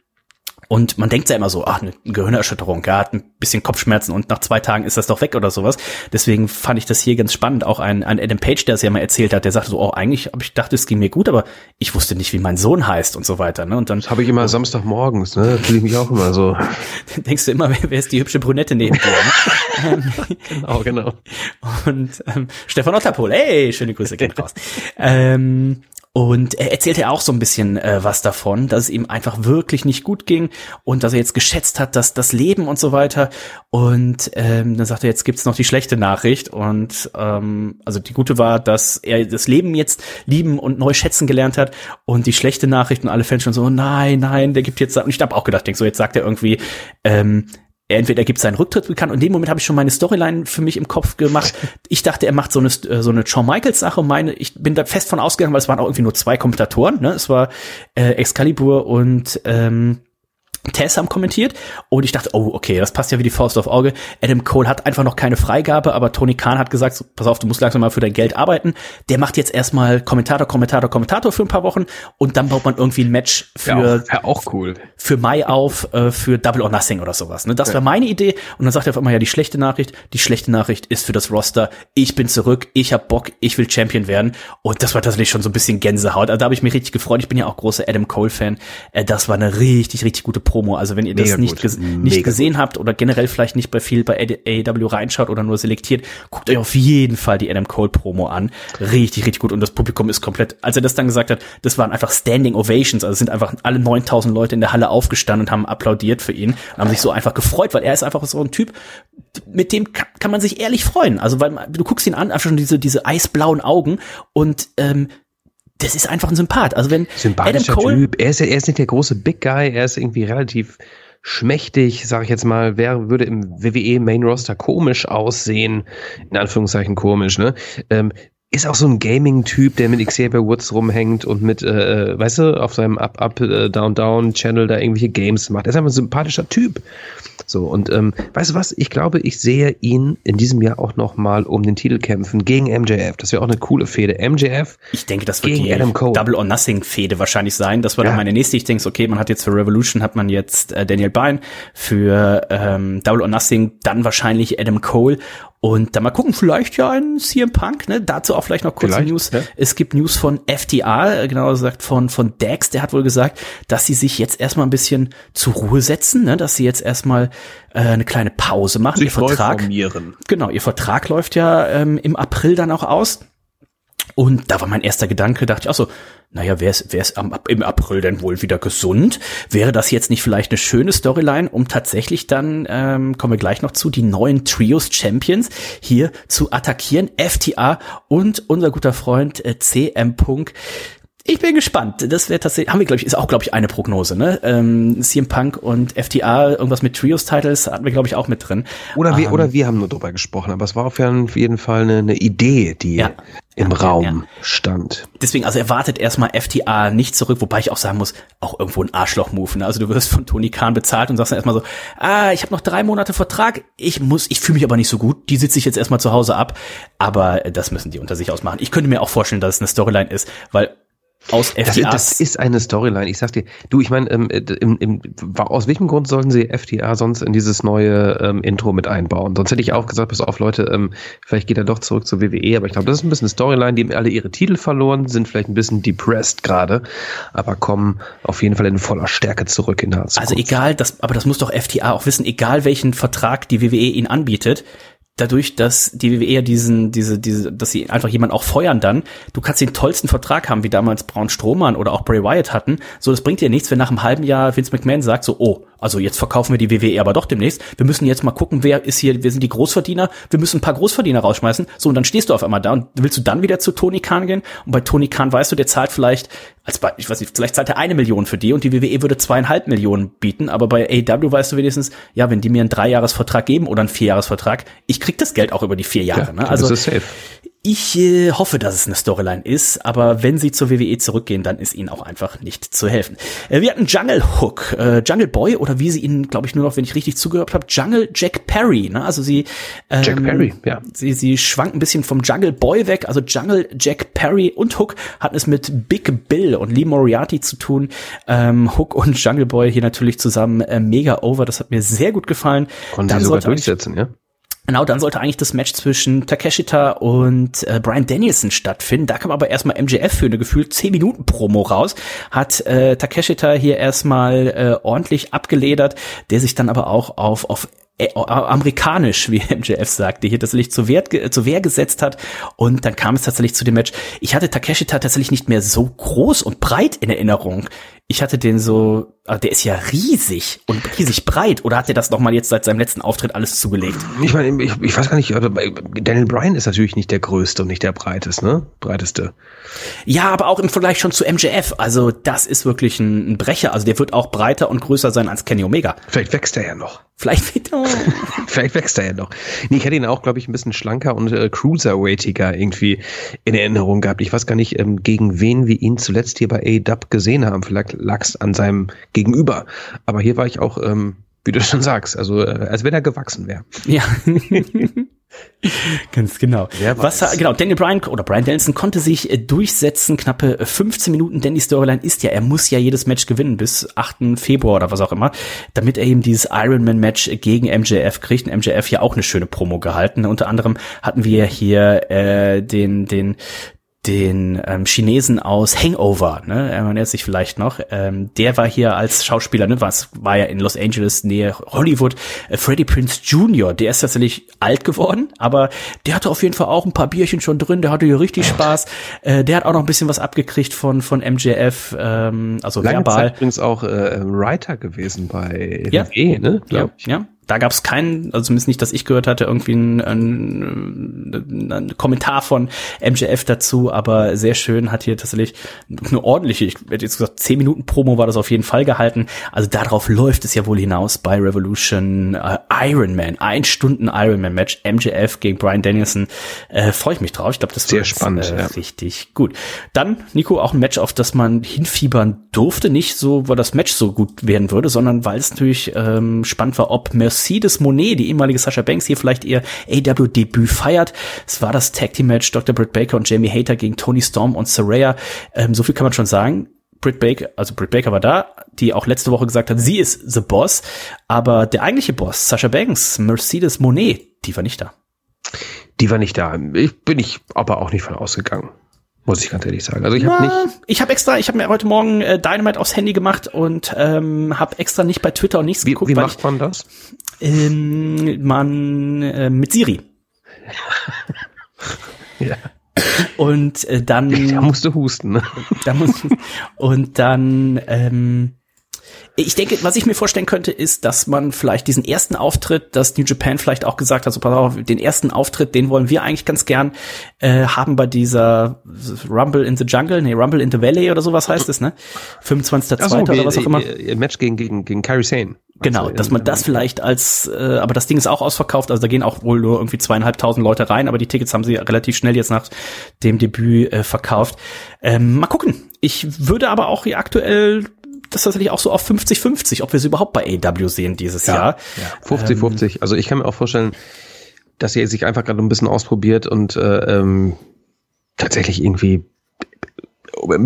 und man denkt ja immer so, ach, eine Gehirnerschütterung, ja, hat ein bisschen Kopfschmerzen und nach zwei Tagen ist das doch weg oder sowas. Deswegen fand ich das hier ganz spannend. Auch ein, ein Adam Page, der es ja mal erzählt hat, der sagte so, oh, eigentlich habe ich dachte, es ging mir gut, aber ich wusste nicht, wie mein Sohn heißt und so weiter. Ne? Und dann habe ich immer Samstagmorgens, ne? Fühle ich mich auch immer so. [LAUGHS] denkst du immer, wer, wer ist die hübsche Brünette neben dir? Ne? [LAUGHS] genau, genau. [LAUGHS] Und ähm, Stefan Otterpohl, hey, schöne Grüße gehen raus. ähm, und er erzählte auch so ein bisschen äh, was davon, dass es ihm einfach wirklich nicht gut ging und dass er jetzt geschätzt hat, dass das Leben und so weiter. Und ähm, dann sagte er, jetzt gibt's noch die schlechte Nachricht. Und ähm, also die gute war, dass er das Leben jetzt lieben und neu schätzen gelernt hat. Und die schlechte Nachricht und alle Fans schon so, nein, nein, der gibt jetzt. Und ich habe auch gedacht, denk so, jetzt sagt er irgendwie, ähm, entweder er gibt seinen Rücktritt bekannt und in dem Moment habe ich schon meine Storyline für mich im Kopf gemacht. Ich dachte, er macht so eine so eine Shawn Michaels Sache. Meine, ich bin da fest von ausgegangen, weil es waren auch irgendwie nur zwei Kommentatoren. Ne? Es war äh, Excalibur und ähm, Tess haben kommentiert und ich dachte, oh, okay, das passt ja wie die Faust auf Auge. Adam Cole hat einfach noch keine Freigabe, aber Tony Khan hat gesagt, so, pass auf, du musst langsam mal für dein Geld arbeiten. Der macht jetzt erstmal Kommentator, Kommentator, Kommentator für ein paar Wochen und dann baut man irgendwie ein Match für ja, auch, auch cool. für Mai auf, äh, für Double or Nothing oder sowas. Ne? Das ja. war meine Idee und dann sagt er auf einmal ja die schlechte Nachricht. Die schlechte Nachricht ist für das Roster. Ich bin zurück, ich hab Bock, ich will Champion werden und das war tatsächlich schon so ein bisschen Gänsehaut. Also da habe ich mich richtig gefreut. Ich bin ja auch großer Adam Cole Fan. Äh, das war eine richtig, richtig gute Promo. Also wenn ihr das nicht, ges nicht gesehen gut. habt oder generell vielleicht nicht bei viel bei AEW reinschaut oder nur selektiert, guckt euch auf jeden Fall die Adam Cole Promo an. Richtig, richtig gut. Und das Publikum ist komplett, als er das dann gesagt hat, das waren einfach Standing Ovations. Also sind einfach alle 9000 Leute in der Halle aufgestanden und haben applaudiert für ihn und haben sich so einfach gefreut, weil er ist einfach so ein Typ, mit dem kann, kann man sich ehrlich freuen. Also weil du guckst ihn an, einfach schon diese, diese eisblauen Augen und ähm, das ist einfach ein Sympath. Also wenn Sympathischer Adam Cole, Typ, er ist, er ist nicht der große Big Guy, er ist irgendwie relativ schmächtig, sage ich jetzt mal, wer würde im WWE Main Roster komisch aussehen, in Anführungszeichen komisch, ne? Ähm, ist auch so ein Gaming-Typ, der mit Xavier Woods rumhängt und mit, äh, äh weißt du, auf seinem Up-Up-Down-Down-Channel da irgendwelche Games macht. Er ist einfach ein sympathischer Typ. So, und ähm, weißt du was? Ich glaube, ich sehe ihn in diesem Jahr auch noch mal um den Titel kämpfen gegen MJF. Das wäre auch eine coole Fehde. MJF Ich denke, das wird die Adam Cole. Double or Nothing Fehde wahrscheinlich sein. Das war ja. dann meine nächste. Ich denke, okay, man hat jetzt für Revolution hat man jetzt äh, Daniel Bryan, für ähm, Double or Nothing dann wahrscheinlich Adam Cole und dann mal gucken, vielleicht ja ein CM Punk, ne? Dazu auch vielleicht noch kurze vielleicht, News. Ja. Es gibt News von FTA, genauer gesagt von, von Dex, der hat wohl gesagt, dass sie sich jetzt erstmal ein bisschen zur Ruhe setzen, ne? dass sie jetzt erstmal äh, eine kleine Pause machen. Sich ihr Vertrag, formieren. Genau, ihr Vertrag läuft ja ähm, im April dann auch aus. Und da war mein erster Gedanke, dachte ich auch so, naja, wäre es wär's am, im April denn wohl wieder gesund? Wäre das jetzt nicht vielleicht eine schöne Storyline, um tatsächlich dann, ähm, kommen wir gleich noch zu, die neuen Trios Champions hier zu attackieren? FTA und unser guter Freund äh, CM Punk ich bin gespannt. Das wäre tatsächlich, haben wir, glaube ich, ist auch, glaube ich, eine Prognose, ne? Ähm, CM Punk und FTA, irgendwas mit Trios-Titles hatten wir, glaube ich, auch mit drin. Oder wir, ähm, oder wir haben nur drüber gesprochen, aber es war auf jeden Fall eine, eine Idee, die ja, im ja, Raum ja. stand. Deswegen, also erwartet erstmal FTA nicht zurück, wobei ich auch sagen muss, auch irgendwo ein Arschloch-Move. Ne? Also du wirst von Tony Khan bezahlt und sagst dann erstmal so, ah, ich habe noch drei Monate Vertrag, ich muss, ich fühle mich aber nicht so gut, die sitze ich jetzt erstmal zu Hause ab, aber das müssen die unter sich ausmachen. Ich könnte mir auch vorstellen, dass es eine Storyline ist, weil aus FTAs. Das, das, ist eine Storyline. Ich sag dir, du, ich meine, ähm, im, im, aus welchem Grund sollten sie FTA sonst in dieses neue ähm, Intro mit einbauen? Sonst hätte ich auch gesagt, pass auf, Leute, ähm, vielleicht geht er doch zurück zur WWE, aber ich glaube, das ist ein bisschen eine Storyline, die haben alle ihre Titel verloren, sind vielleicht ein bisschen depressed gerade, aber kommen auf jeden Fall in voller Stärke zurück in der Zukunft. Also egal, das, aber das muss doch FTA auch wissen, egal welchen Vertrag die WWE ihnen anbietet, dadurch, dass die WWE ja diesen, diese, diese, dass sie einfach jemanden auch feuern dann, du kannst den tollsten Vertrag haben, wie damals Braun Strohmann oder auch Bray Wyatt hatten. So, das bringt dir nichts, wenn nach einem halben Jahr Vince McMahon sagt so, oh, also jetzt verkaufen wir die WWE aber doch demnächst. Wir müssen jetzt mal gucken, wer ist hier, wer sind die Großverdiener? Wir müssen ein paar Großverdiener rausschmeißen. So, und dann stehst du auf einmal da und willst du dann wieder zu Tony Khan gehen? Und bei Tony Khan weißt du, der zahlt vielleicht, als bei, ich weiß nicht, vielleicht zahlt er eine Million für die und die WWE würde zweieinhalb Millionen bieten. Aber bei AW weißt du wenigstens, ja, wenn die mir einen Dreijahresvertrag geben oder einen Vierjahresvertrag, ich krieg das Geld auch über die vier Jahre. Ja, ne? Also, ich äh, hoffe, dass es eine Storyline ist, aber wenn sie zur WWE zurückgehen, dann ist ihnen auch einfach nicht zu helfen. Äh, wir hatten Jungle Hook, äh, Jungle Boy oder wie sie ihn, glaube ich, nur noch, wenn ich richtig zugehört habe, Jungle Jack Perry. Ne? Also sie, ähm, Jack Perry, ja. Sie, sie schwankt ein bisschen vom Jungle Boy weg. Also Jungle Jack Perry und Hook hatten es mit Big Bill und Lee Moriarty zu tun. Ähm, Hook und Jungle Boy hier natürlich zusammen äh, mega over. Das hat mir sehr gut gefallen. Konnten sie sogar durchsetzen, ja? Genau, dann sollte eigentlich das Match zwischen Takeshita und äh, Brian Danielson stattfinden. Da kam aber erstmal MJF für eine gefühlt 10 Minuten Promo raus, hat äh, Takeshita hier erstmal äh, ordentlich abgeledert, der sich dann aber auch auf, auf amerikanisch, [LAUGHS] wie MJF sagte, hier tatsächlich zur, Wert, zur Wehr gesetzt hat. Und dann kam es tatsächlich zu dem Match. Ich hatte Takeshita tatsächlich nicht mehr so groß und breit in Erinnerung. Ich hatte den so, ah, der ist ja riesig und riesig breit. Oder hat er das nochmal jetzt seit seinem letzten Auftritt alles zugelegt? Ich meine, ich, ich weiß gar nicht, also Daniel Bryan ist natürlich nicht der größte und nicht der breiteste, ne? Breiteste. Ja, aber auch im Vergleich schon zu MJF. Also das ist wirklich ein, ein Brecher. Also der wird auch breiter und größer sein als Kenny Omega. Vielleicht wächst er ja noch. Vielleicht, wieder. [LAUGHS] Vielleicht wächst er ja noch. Nee, ich hätte ihn auch, glaube ich, ein bisschen schlanker und äh, cruiserweightiger irgendwie in Erinnerung gehabt. Ich weiß gar nicht, ähm, gegen wen wir ihn zuletzt hier bei A-Dub gesehen haben. Vielleicht lag es an seinem Gegenüber. Aber hier war ich auch, ähm, wie du schon sagst, also äh, als wenn er gewachsen wäre. Ja. [LAUGHS] Ganz genau. Was genau, Daniel Bryan oder Brian Dennison konnte sich äh, durchsetzen, knappe 15 Minuten, denn die Storyline ist ja, er muss ja jedes Match gewinnen bis 8. Februar oder was auch immer, damit er eben dieses Ironman Match gegen MJF kriegt. Und MJF ja auch eine schöne Promo gehalten. Unter anderem hatten wir hier äh, den den den ähm, Chinesen aus Hangover, ne, er erinnert sich vielleicht noch, ähm, der war hier als Schauspieler, ne, was war ja in Los Angeles, Nähe Hollywood, äh, Freddie Prince Jr., der ist tatsächlich alt geworden, aber der hatte auf jeden Fall auch ein paar Bierchen schon drin, der hatte hier richtig Spaß, äh, der hat auch noch ein bisschen was abgekriegt von, von MJF, ähm, also Lange verbal. Zeit übrigens auch äh, Writer gewesen bei ja. WWE, ne, ja, ja, da gab es keinen, also zumindest nicht, dass ich gehört hatte, irgendwie ein, ein, ein, Kommentar von MJF dazu, aber sehr schön hat hier tatsächlich eine ordentliche, ich hätte jetzt gesagt, 10 Minuten Promo war das auf jeden Fall gehalten. Also darauf läuft es ja wohl hinaus bei Revolution äh, Iron Man, ein Stunden Iron Man Match, MJF gegen Brian Danielson. Äh, Freue ich mich drauf. Ich glaube, das sehr spannend, äh, ja. richtig gut. Dann, Nico, auch ein Match, auf das man hinfiebern durfte, nicht so, weil das Match so gut werden würde, sondern weil es natürlich ähm, spannend war, ob Mercedes Mercedes Monet, die ehemalige Sasha Banks, hier vielleicht ihr AW-Debüt feiert. Es war das Tag Team Match Dr. Britt Baker und Jamie Hater gegen Tony Storm und Saraya. Ähm, so viel kann man schon sagen. Britt Baker, also Britt Baker war da, die auch letzte Woche gesagt hat, sie ist the Boss. Aber der eigentliche Boss, Sasha Banks, Mercedes Monet, die war nicht da. Die war nicht da. Ich bin ich aber auch nicht von ausgegangen. Muss ich ganz ehrlich sagen. Also ich habe nicht. Ich habe extra, ich habe mir heute Morgen äh, Dynamite aufs Handy gemacht und ähm, habe extra nicht bei Twitter und nichts wie, geguckt. Wie macht ich, man das? Ähm, man äh, mit Siri. [LAUGHS] ja. Und äh, dann. [LAUGHS] Da musst du husten. Ne? Da musst, und dann ähm, ich denke, was ich mir vorstellen könnte, ist, dass man vielleicht diesen ersten Auftritt, dass New Japan vielleicht auch gesagt hat, so pass auf, den ersten Auftritt, den wollen wir eigentlich ganz gern äh, haben bei dieser Rumble in the Jungle, nee, Rumble in the Valley oder sowas heißt es, ne? 25.2. So, oder was auch immer. Ihr Match gegen, gegen, gegen Kyrie Sane. Genau, also dass man das vielleicht als, äh, aber das Ding ist auch ausverkauft, also da gehen auch wohl nur irgendwie zweieinhalbtausend Leute rein, aber die Tickets haben sie relativ schnell jetzt nach dem Debüt äh, verkauft. Ähm, mal gucken. Ich würde aber auch hier aktuell das tatsächlich auch so auf 50-50, ob wir sie überhaupt bei AW sehen dieses ja, Jahr. Ja, 50-50. Ähm, also ich kann mir auch vorstellen, dass sie sich einfach gerade ein bisschen ausprobiert und äh, ähm, tatsächlich irgendwie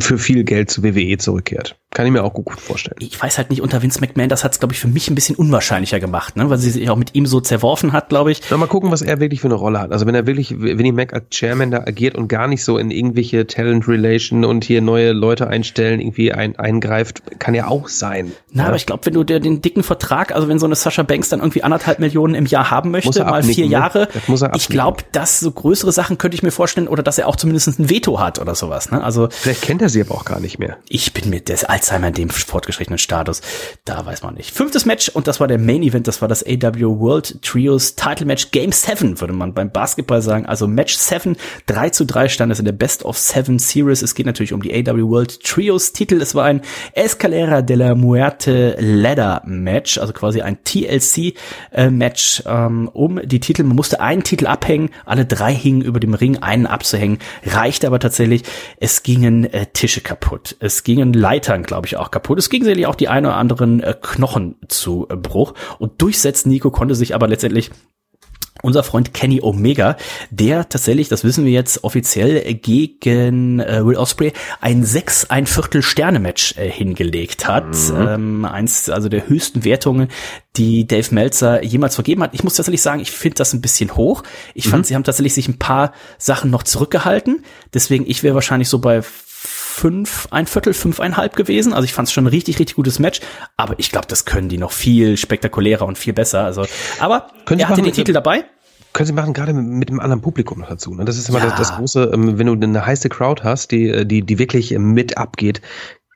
für viel Geld zu WWE zurückkehrt. Kann ich mir auch gut vorstellen. Ich weiß halt nicht, unter Vince McMahon, das hat es, glaube ich, für mich ein bisschen unwahrscheinlicher gemacht, ne? weil sie sich auch mit ihm so zerworfen hat, glaube ich. Na, mal gucken, was er wirklich für eine Rolle hat. Also wenn er wirklich, Vinnie Mac als Chairman da agiert und gar nicht so in irgendwelche Talent Relation und hier neue Leute einstellen, irgendwie ein, eingreift, kann ja auch sein. Na, ja? aber ich glaube, wenn du dir den dicken Vertrag, also wenn so eine Sascha Banks dann irgendwie anderthalb Millionen im Jahr haben möchte, mal vier ne? Jahre, ich glaube, dass so größere Sachen könnte ich mir vorstellen oder dass er auch zumindest ein Veto hat oder sowas. Ne? Also Vielleicht kennt er sie aber auch gar nicht mehr. Ich bin mit des Alzheimer in dem fortgeschrittenen Status. Da weiß man nicht. Fünftes Match und das war der Main Event. Das war das AW World Trios Title Match Game 7, würde man beim Basketball sagen. Also Match 7, 3 zu 3 stand es in der Best of 7 Series. Es geht natürlich um die AW World Trios Titel. Es war ein Escalera de la Muerte Ladder Match, also quasi ein TLC äh, Match ähm, um die Titel. Man musste einen Titel abhängen. Alle drei hingen über dem Ring, einen abzuhängen. Reichte aber tatsächlich. Es gingen äh, Tische kaputt. Es gingen Leitern, glaube ich, auch kaputt. Es ging sicherlich auch die ein oder anderen äh, Knochen zu äh, Bruch. Und durchsetzen Nico konnte sich aber letztendlich unser Freund Kenny Omega, der tatsächlich, das wissen wir jetzt offiziell, gegen äh, Will Osprey ein sechs ein Viertel Sterne Match äh, hingelegt hat. Mhm. Ähm, eins also der höchsten Wertungen, die Dave Meltzer jemals vergeben hat. Ich muss tatsächlich sagen, ich finde das ein bisschen hoch. Ich mhm. fand, sie haben tatsächlich sich ein paar Sachen noch zurückgehalten. Deswegen, ich wäre wahrscheinlich so bei fünf, ein Viertel, fünfeinhalb gewesen. Also ich fand es schon ein richtig, richtig gutes Match. Aber ich glaube, das können die noch viel spektakulärer und viel besser. Also, aber können er hatte den Titel dabei können sie machen, gerade mit, dem anderen Publikum noch dazu. Ne? Das ist immer ja. das, das, große, ähm, wenn du eine heiße Crowd hast, die, äh, die, die wirklich mit abgeht,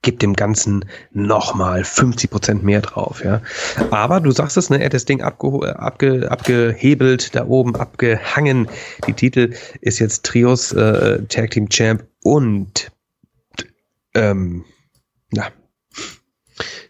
gibt dem Ganzen nochmal 50 Prozent mehr drauf, ja. Aber du sagst es, ne, er hat das Ding abge, abge, abgehebelt, da oben abgehangen. Die Titel ist jetzt Trios äh, Tag Team Champ und ähm, na.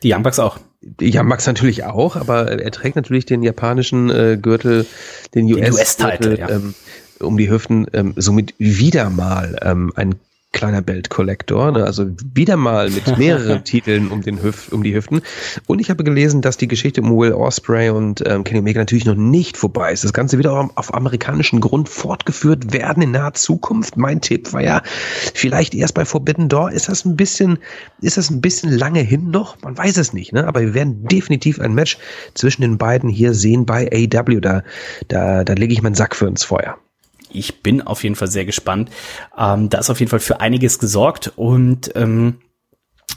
Die Young Bucks auch. Die Young Bucks natürlich auch, aber er trägt natürlich den japanischen äh, Gürtel, den US-Gürtel US ja. ähm, um die Hüften, ähm, somit wieder mal ähm, ein kleiner Belt Collector, ne? also wieder mal mit [LAUGHS] mehreren Titeln um den Hüft, um die Hüften. Und ich habe gelesen, dass die Geschichte um Will Osprey und ähm, Kenny Omega natürlich noch nicht vorbei ist. Das Ganze wird auch auf amerikanischen Grund fortgeführt werden in naher Zukunft. Mein Tipp war ja, vielleicht erst bei Forbidden Door. Ist das ein bisschen, ist das ein bisschen lange hin noch? Man weiß es nicht, ne? Aber wir werden definitiv ein Match zwischen den beiden hier sehen bei AW. Da, da, da lege ich meinen Sack für ins Feuer ich bin auf jeden Fall sehr gespannt. Ähm, da ist auf jeden Fall für einiges gesorgt und ähm,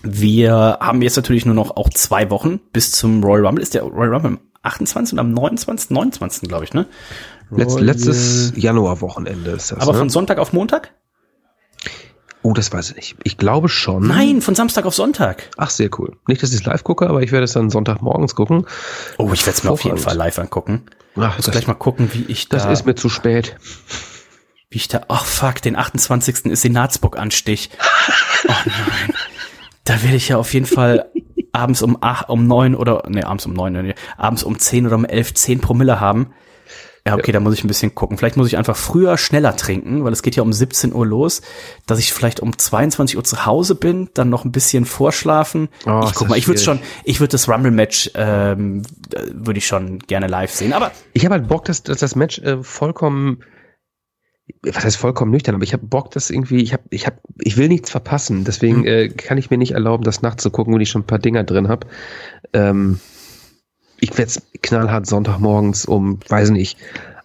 wir haben jetzt natürlich nur noch auch zwei Wochen bis zum Royal Rumble. Ist der Royal Rumble am 28. und am 29. 29. glaube ich, ne? Letz, letztes Januarwochenende ist das. Aber ne? von Sonntag auf Montag? Oh, das weiß ich nicht. Ich glaube schon. Nein, von Samstag auf Sonntag. Ach, sehr cool. Nicht, dass ich es live gucke, aber ich werde es dann Sonntagmorgens gucken. Oh, ich werde es mir auf jeden Fall live angucken. Ach, muss gleich mal gucken, wie ich da. Das ist mir zu spät. Wie ich da. Ach fuck, den 28. ist Senatsburg-Anstich. [LAUGHS] Oh nein. Da werde ich ja auf jeden Fall abends um acht, um neun oder nee, abends um neun, nee, abends um zehn oder um elf zehn Promille haben. Ja, okay, ja. da muss ich ein bisschen gucken. Vielleicht muss ich einfach früher schneller trinken, weil es geht ja um 17 Uhr los, dass ich vielleicht um 22 Uhr zu Hause bin, dann noch ein bisschen vorschlafen. Oh, ich guck mal, ich würde schon, ich würde das Rumble Match ähm, würde ich schon gerne live sehen, aber ich habe halt Bock, dass, dass das Match äh, vollkommen was heißt vollkommen nüchtern, aber ich habe Bock, dass irgendwie, ich habe, ich habe, ich will nichts verpassen, deswegen mhm. äh, kann ich mir nicht erlauben, das nachts zu gucken, wenn ich schon ein paar Dinger drin habe. Ähm, ich werde knallhart Sonntagmorgens um, weiß nicht,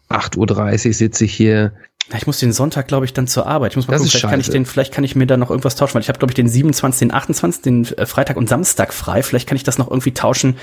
8.30 Uhr sitze ich hier ich muss den Sonntag, glaube ich, dann zur Arbeit. Ich muss mal das gucken, vielleicht kann ich den, vielleicht kann ich mir da noch irgendwas tauschen, weil ich habe, glaube ich, den 27., den 28., den äh, Freitag und Samstag frei. Vielleicht kann ich das noch irgendwie tauschen,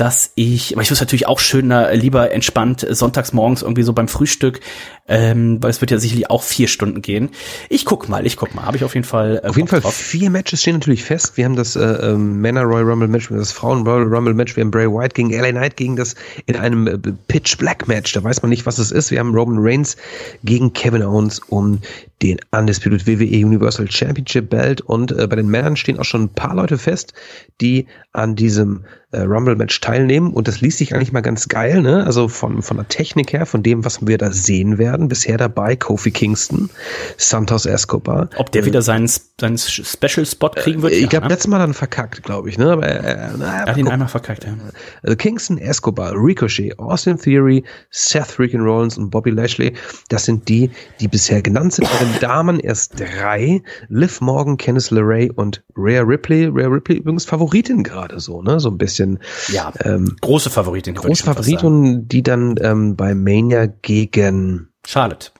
dass ich, aber ich muss natürlich auch schöner, lieber entspannt sonntags morgens irgendwie so beim Frühstück, ähm, weil es wird ja sicherlich auch vier Stunden gehen. Ich guck mal, ich guck mal. Habe ich auf jeden Fall. Äh, auf jeden Fall drauf. vier Matches stehen natürlich fest. Wir haben das äh, äh, Männer Royal Rumble Match, wir haben das Frauen Royal Rumble Match, wir haben Bray White gegen LA Knight gegen das in einem äh, Pitch Black Match. Da weiß man nicht, was es ist. Wir haben Roman Reigns gegen Kevin Kevin Owens um den Undisputed WWE Universal Championship Belt und äh, bei den Männern stehen auch schon ein paar Leute fest, die an diesem äh, Rumble-Match teilnehmen und das liest sich eigentlich mal ganz geil, ne? Also von, von der Technik her, von dem, was wir da sehen werden. Bisher dabei Kofi Kingston, Santos Escobar. Ob der äh, wieder seinen, seinen Special Spot kriegen wird? Äh, ich glaube, ne? letztes Mal dann verkackt, glaube ich, ne? Aber äh, na, er hat ihn einmal verkackt, ja. Also Kingston, Escobar, Ricochet, Austin Theory, Seth Freakin' Rollins und Bobby Lashley, das sind die, die bisher genannt sind. Bei den Damen erst drei. Liv Morgan, Kenneth LeRae und Rhea Ripley. Rhea Ripley übrigens Favoritin gerade so, ne? So ein bisschen bisschen. Ja, ähm, große Favoritin. Große Favoritin, die dann ähm, bei Mania gegen Charlotte.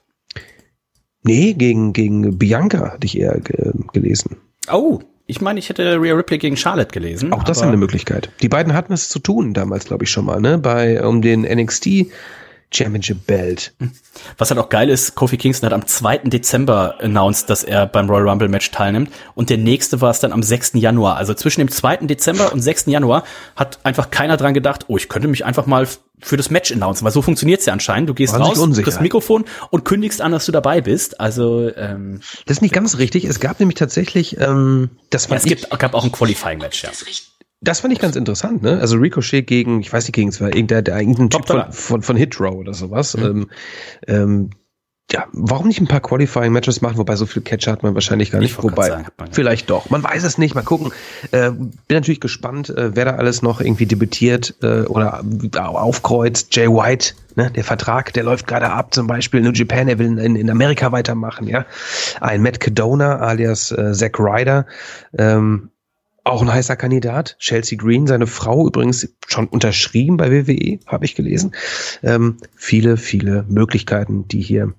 Nee, gegen, gegen Bianca hatte ich eher ge gelesen. Oh, ich meine, ich hätte Rhea Ripley gegen Charlotte gelesen. Auch das ist eine Möglichkeit. Die beiden hatten es zu tun damals, glaube ich, schon mal, ne? Bei um den NXT Championship Belt. Was halt auch geil ist, Kofi Kingston hat am 2. Dezember announced, dass er beim Royal Rumble Match teilnimmt und der nächste war es dann am 6. Januar. Also zwischen dem 2. Dezember und 6. Januar hat einfach keiner dran gedacht, oh, ich könnte mich einfach mal für das Match announcen, weil so funktioniert's ja anscheinend. Du gehst raus, das Mikrofon und kündigst an, dass du dabei bist. Also ähm, das ist nicht ganz richtig. Es gab nämlich tatsächlich, ähm, das war ja, es gibt, gab auch ein Qualifying Match. Ja. Das fand ich ganz interessant, ne? Also Ricochet gegen, ich weiß nicht, gegen es war irgendein, der, irgendein Typ von, von, von Hitrow oder sowas. Mhm. Ähm, ähm, ja, warum nicht ein paar Qualifying-Matches machen, wobei so viel Catcher hat man wahrscheinlich gar nicht. Wobei, sagen, vielleicht doch. Man weiß es nicht. Mal gucken. Äh, bin natürlich gespannt, äh, wer da alles noch irgendwie debütiert äh, oder aufkreuzt. Jay White, ne, der Vertrag, der läuft gerade ab, zum Beispiel New Japan, er will in, in Amerika weitermachen, ja. Ein Matt Cadona alias äh, Zack Ryder, ähm, auch ein heißer Kandidat. Chelsea Green, seine Frau übrigens schon unterschrieben bei WWE, habe ich gelesen. Ähm, viele, viele Möglichkeiten, die hier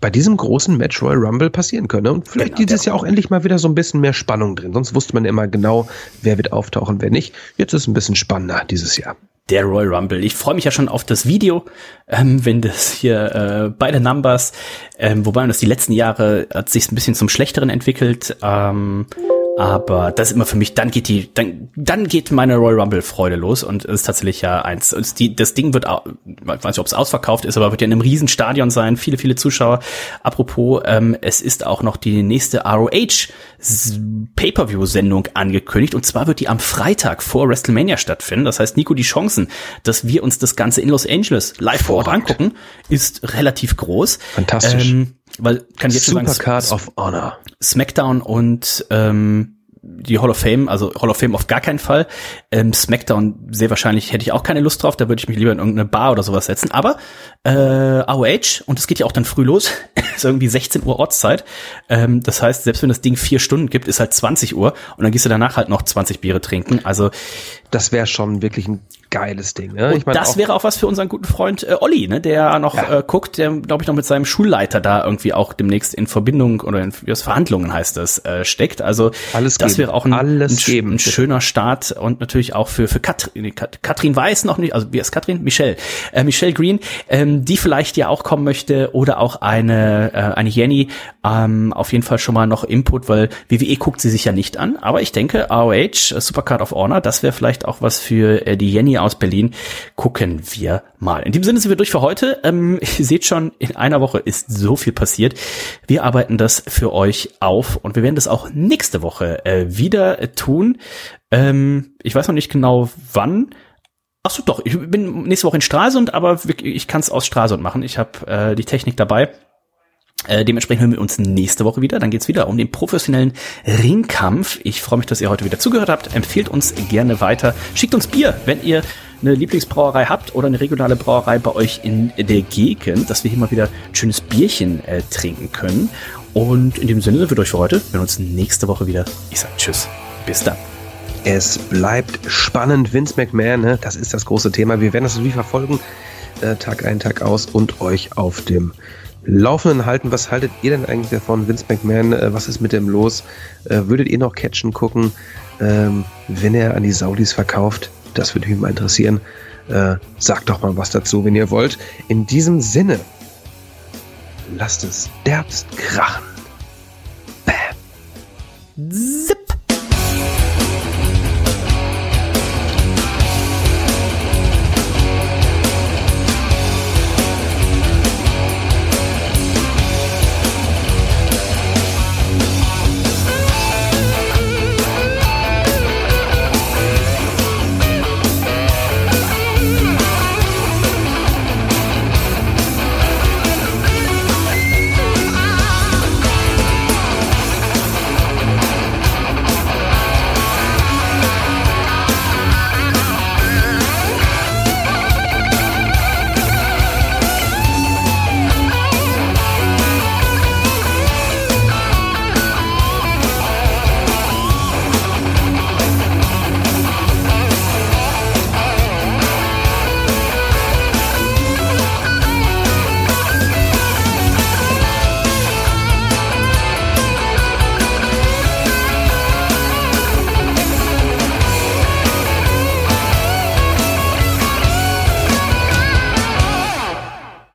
bei diesem großen Match Royal Rumble passieren können. Und vielleicht genau, dieses Jahr auch endlich mal wieder so ein bisschen mehr Spannung drin. Sonst wusste man immer genau, wer wird auftauchen, wer nicht. Jetzt ist es ein bisschen spannender dieses Jahr. Der Royal Rumble. Ich freue mich ja schon auf das Video, ähm, wenn das hier äh, beide Numbers, ähm, wobei das die letzten Jahre hat sich ein bisschen zum Schlechteren entwickelt. Ähm, aber das ist immer für mich, dann geht die, dann, dann geht meine Royal Rumble Freude los und es ist tatsächlich ja eins. Und die, das Ding wird, auch, ich weiß nicht, ob es ausverkauft ist, aber wird ja in einem riesen Stadion sein, viele, viele Zuschauer. Apropos, ähm, es ist auch noch die nächste ROH Pay-per-View-Sendung angekündigt und zwar wird die am Freitag vor WrestleMania stattfinden. Das heißt, Nico, die Chancen, dass wir uns das Ganze in Los Angeles live vor Ort angucken, ist relativ groß. Fantastisch. Ähm, weil kann ich jetzt Super sagen, Card of Honor. SmackDown und ähm, die Hall of Fame, also Hall of Fame auf gar keinen Fall. Ähm, SmackDown sehr wahrscheinlich hätte ich auch keine Lust drauf, da würde ich mich lieber in irgendeine Bar oder sowas setzen. Aber äh, AOH, und es geht ja auch dann früh los, [LAUGHS] ist irgendwie 16 Uhr Ortszeit. Ähm, das heißt, selbst wenn das Ding vier Stunden gibt, ist halt 20 Uhr und dann gehst du danach halt noch 20 Biere trinken. Also das wäre schon wirklich ein geiles Ding. Ne? Und ich mein, das wäre auch was für unseren guten Freund äh, Olli, ne, der noch ja. äh, guckt, der glaube ich noch mit seinem Schulleiter da irgendwie auch demnächst in Verbindung oder in wie Verhandlungen heißt das äh, steckt. Also Alles das wäre auch ein, Alles ein, ein schöner Start und natürlich auch für für Katrin, Katrin weiß noch nicht, also wie ist Katrin? Michelle, äh, Michelle Green, ähm, die vielleicht ja auch kommen möchte oder auch eine äh, eine Jenny. Ähm, auf jeden Fall schon mal noch Input, weil WWE guckt sie sich ja nicht an, aber ich denke äh, Supercard of Honor, das wäre vielleicht auch was für äh, die Jenny aus Berlin. Gucken wir mal. In dem Sinne sind wir durch für heute. Ähm, [LAUGHS] ihr seht schon, in einer Woche ist so viel passiert. Wir arbeiten das für euch auf und wir werden das auch nächste Woche äh, wieder tun. Ähm, ich weiß noch nicht genau wann. Ach so, doch, ich bin nächste Woche in Stralsund, aber ich kann es aus Stralsund machen. Ich habe äh, die Technik dabei. Äh, dementsprechend hören wir uns nächste Woche wieder. Dann geht's wieder um den professionellen Ringkampf. Ich freue mich, dass ihr heute wieder zugehört habt. Empfehlt uns gerne weiter. Schickt uns Bier, wenn ihr eine Lieblingsbrauerei habt oder eine regionale Brauerei bei euch in der Gegend, dass wir hier mal wieder ein schönes Bierchen äh, trinken können. Und in dem Sinne sind wir durch für heute. Wir hören uns nächste Woche wieder. Ich sage Tschüss. Bis dann. Es bleibt spannend. Vince McMahon, ne? das ist das große Thema. Wir werden das natürlich verfolgen. Äh, Tag ein, Tag aus und euch auf dem Laufenden halten. Was haltet ihr denn eigentlich davon? Vince McMahon, äh, was ist mit dem los? Äh, würdet ihr noch Catchen gucken, ähm, wenn er an die Saudis verkauft? Das würde mich mal interessieren. Äh, sagt doch mal was dazu, wenn ihr wollt. In diesem Sinne, lasst es derbst krachen. Bam.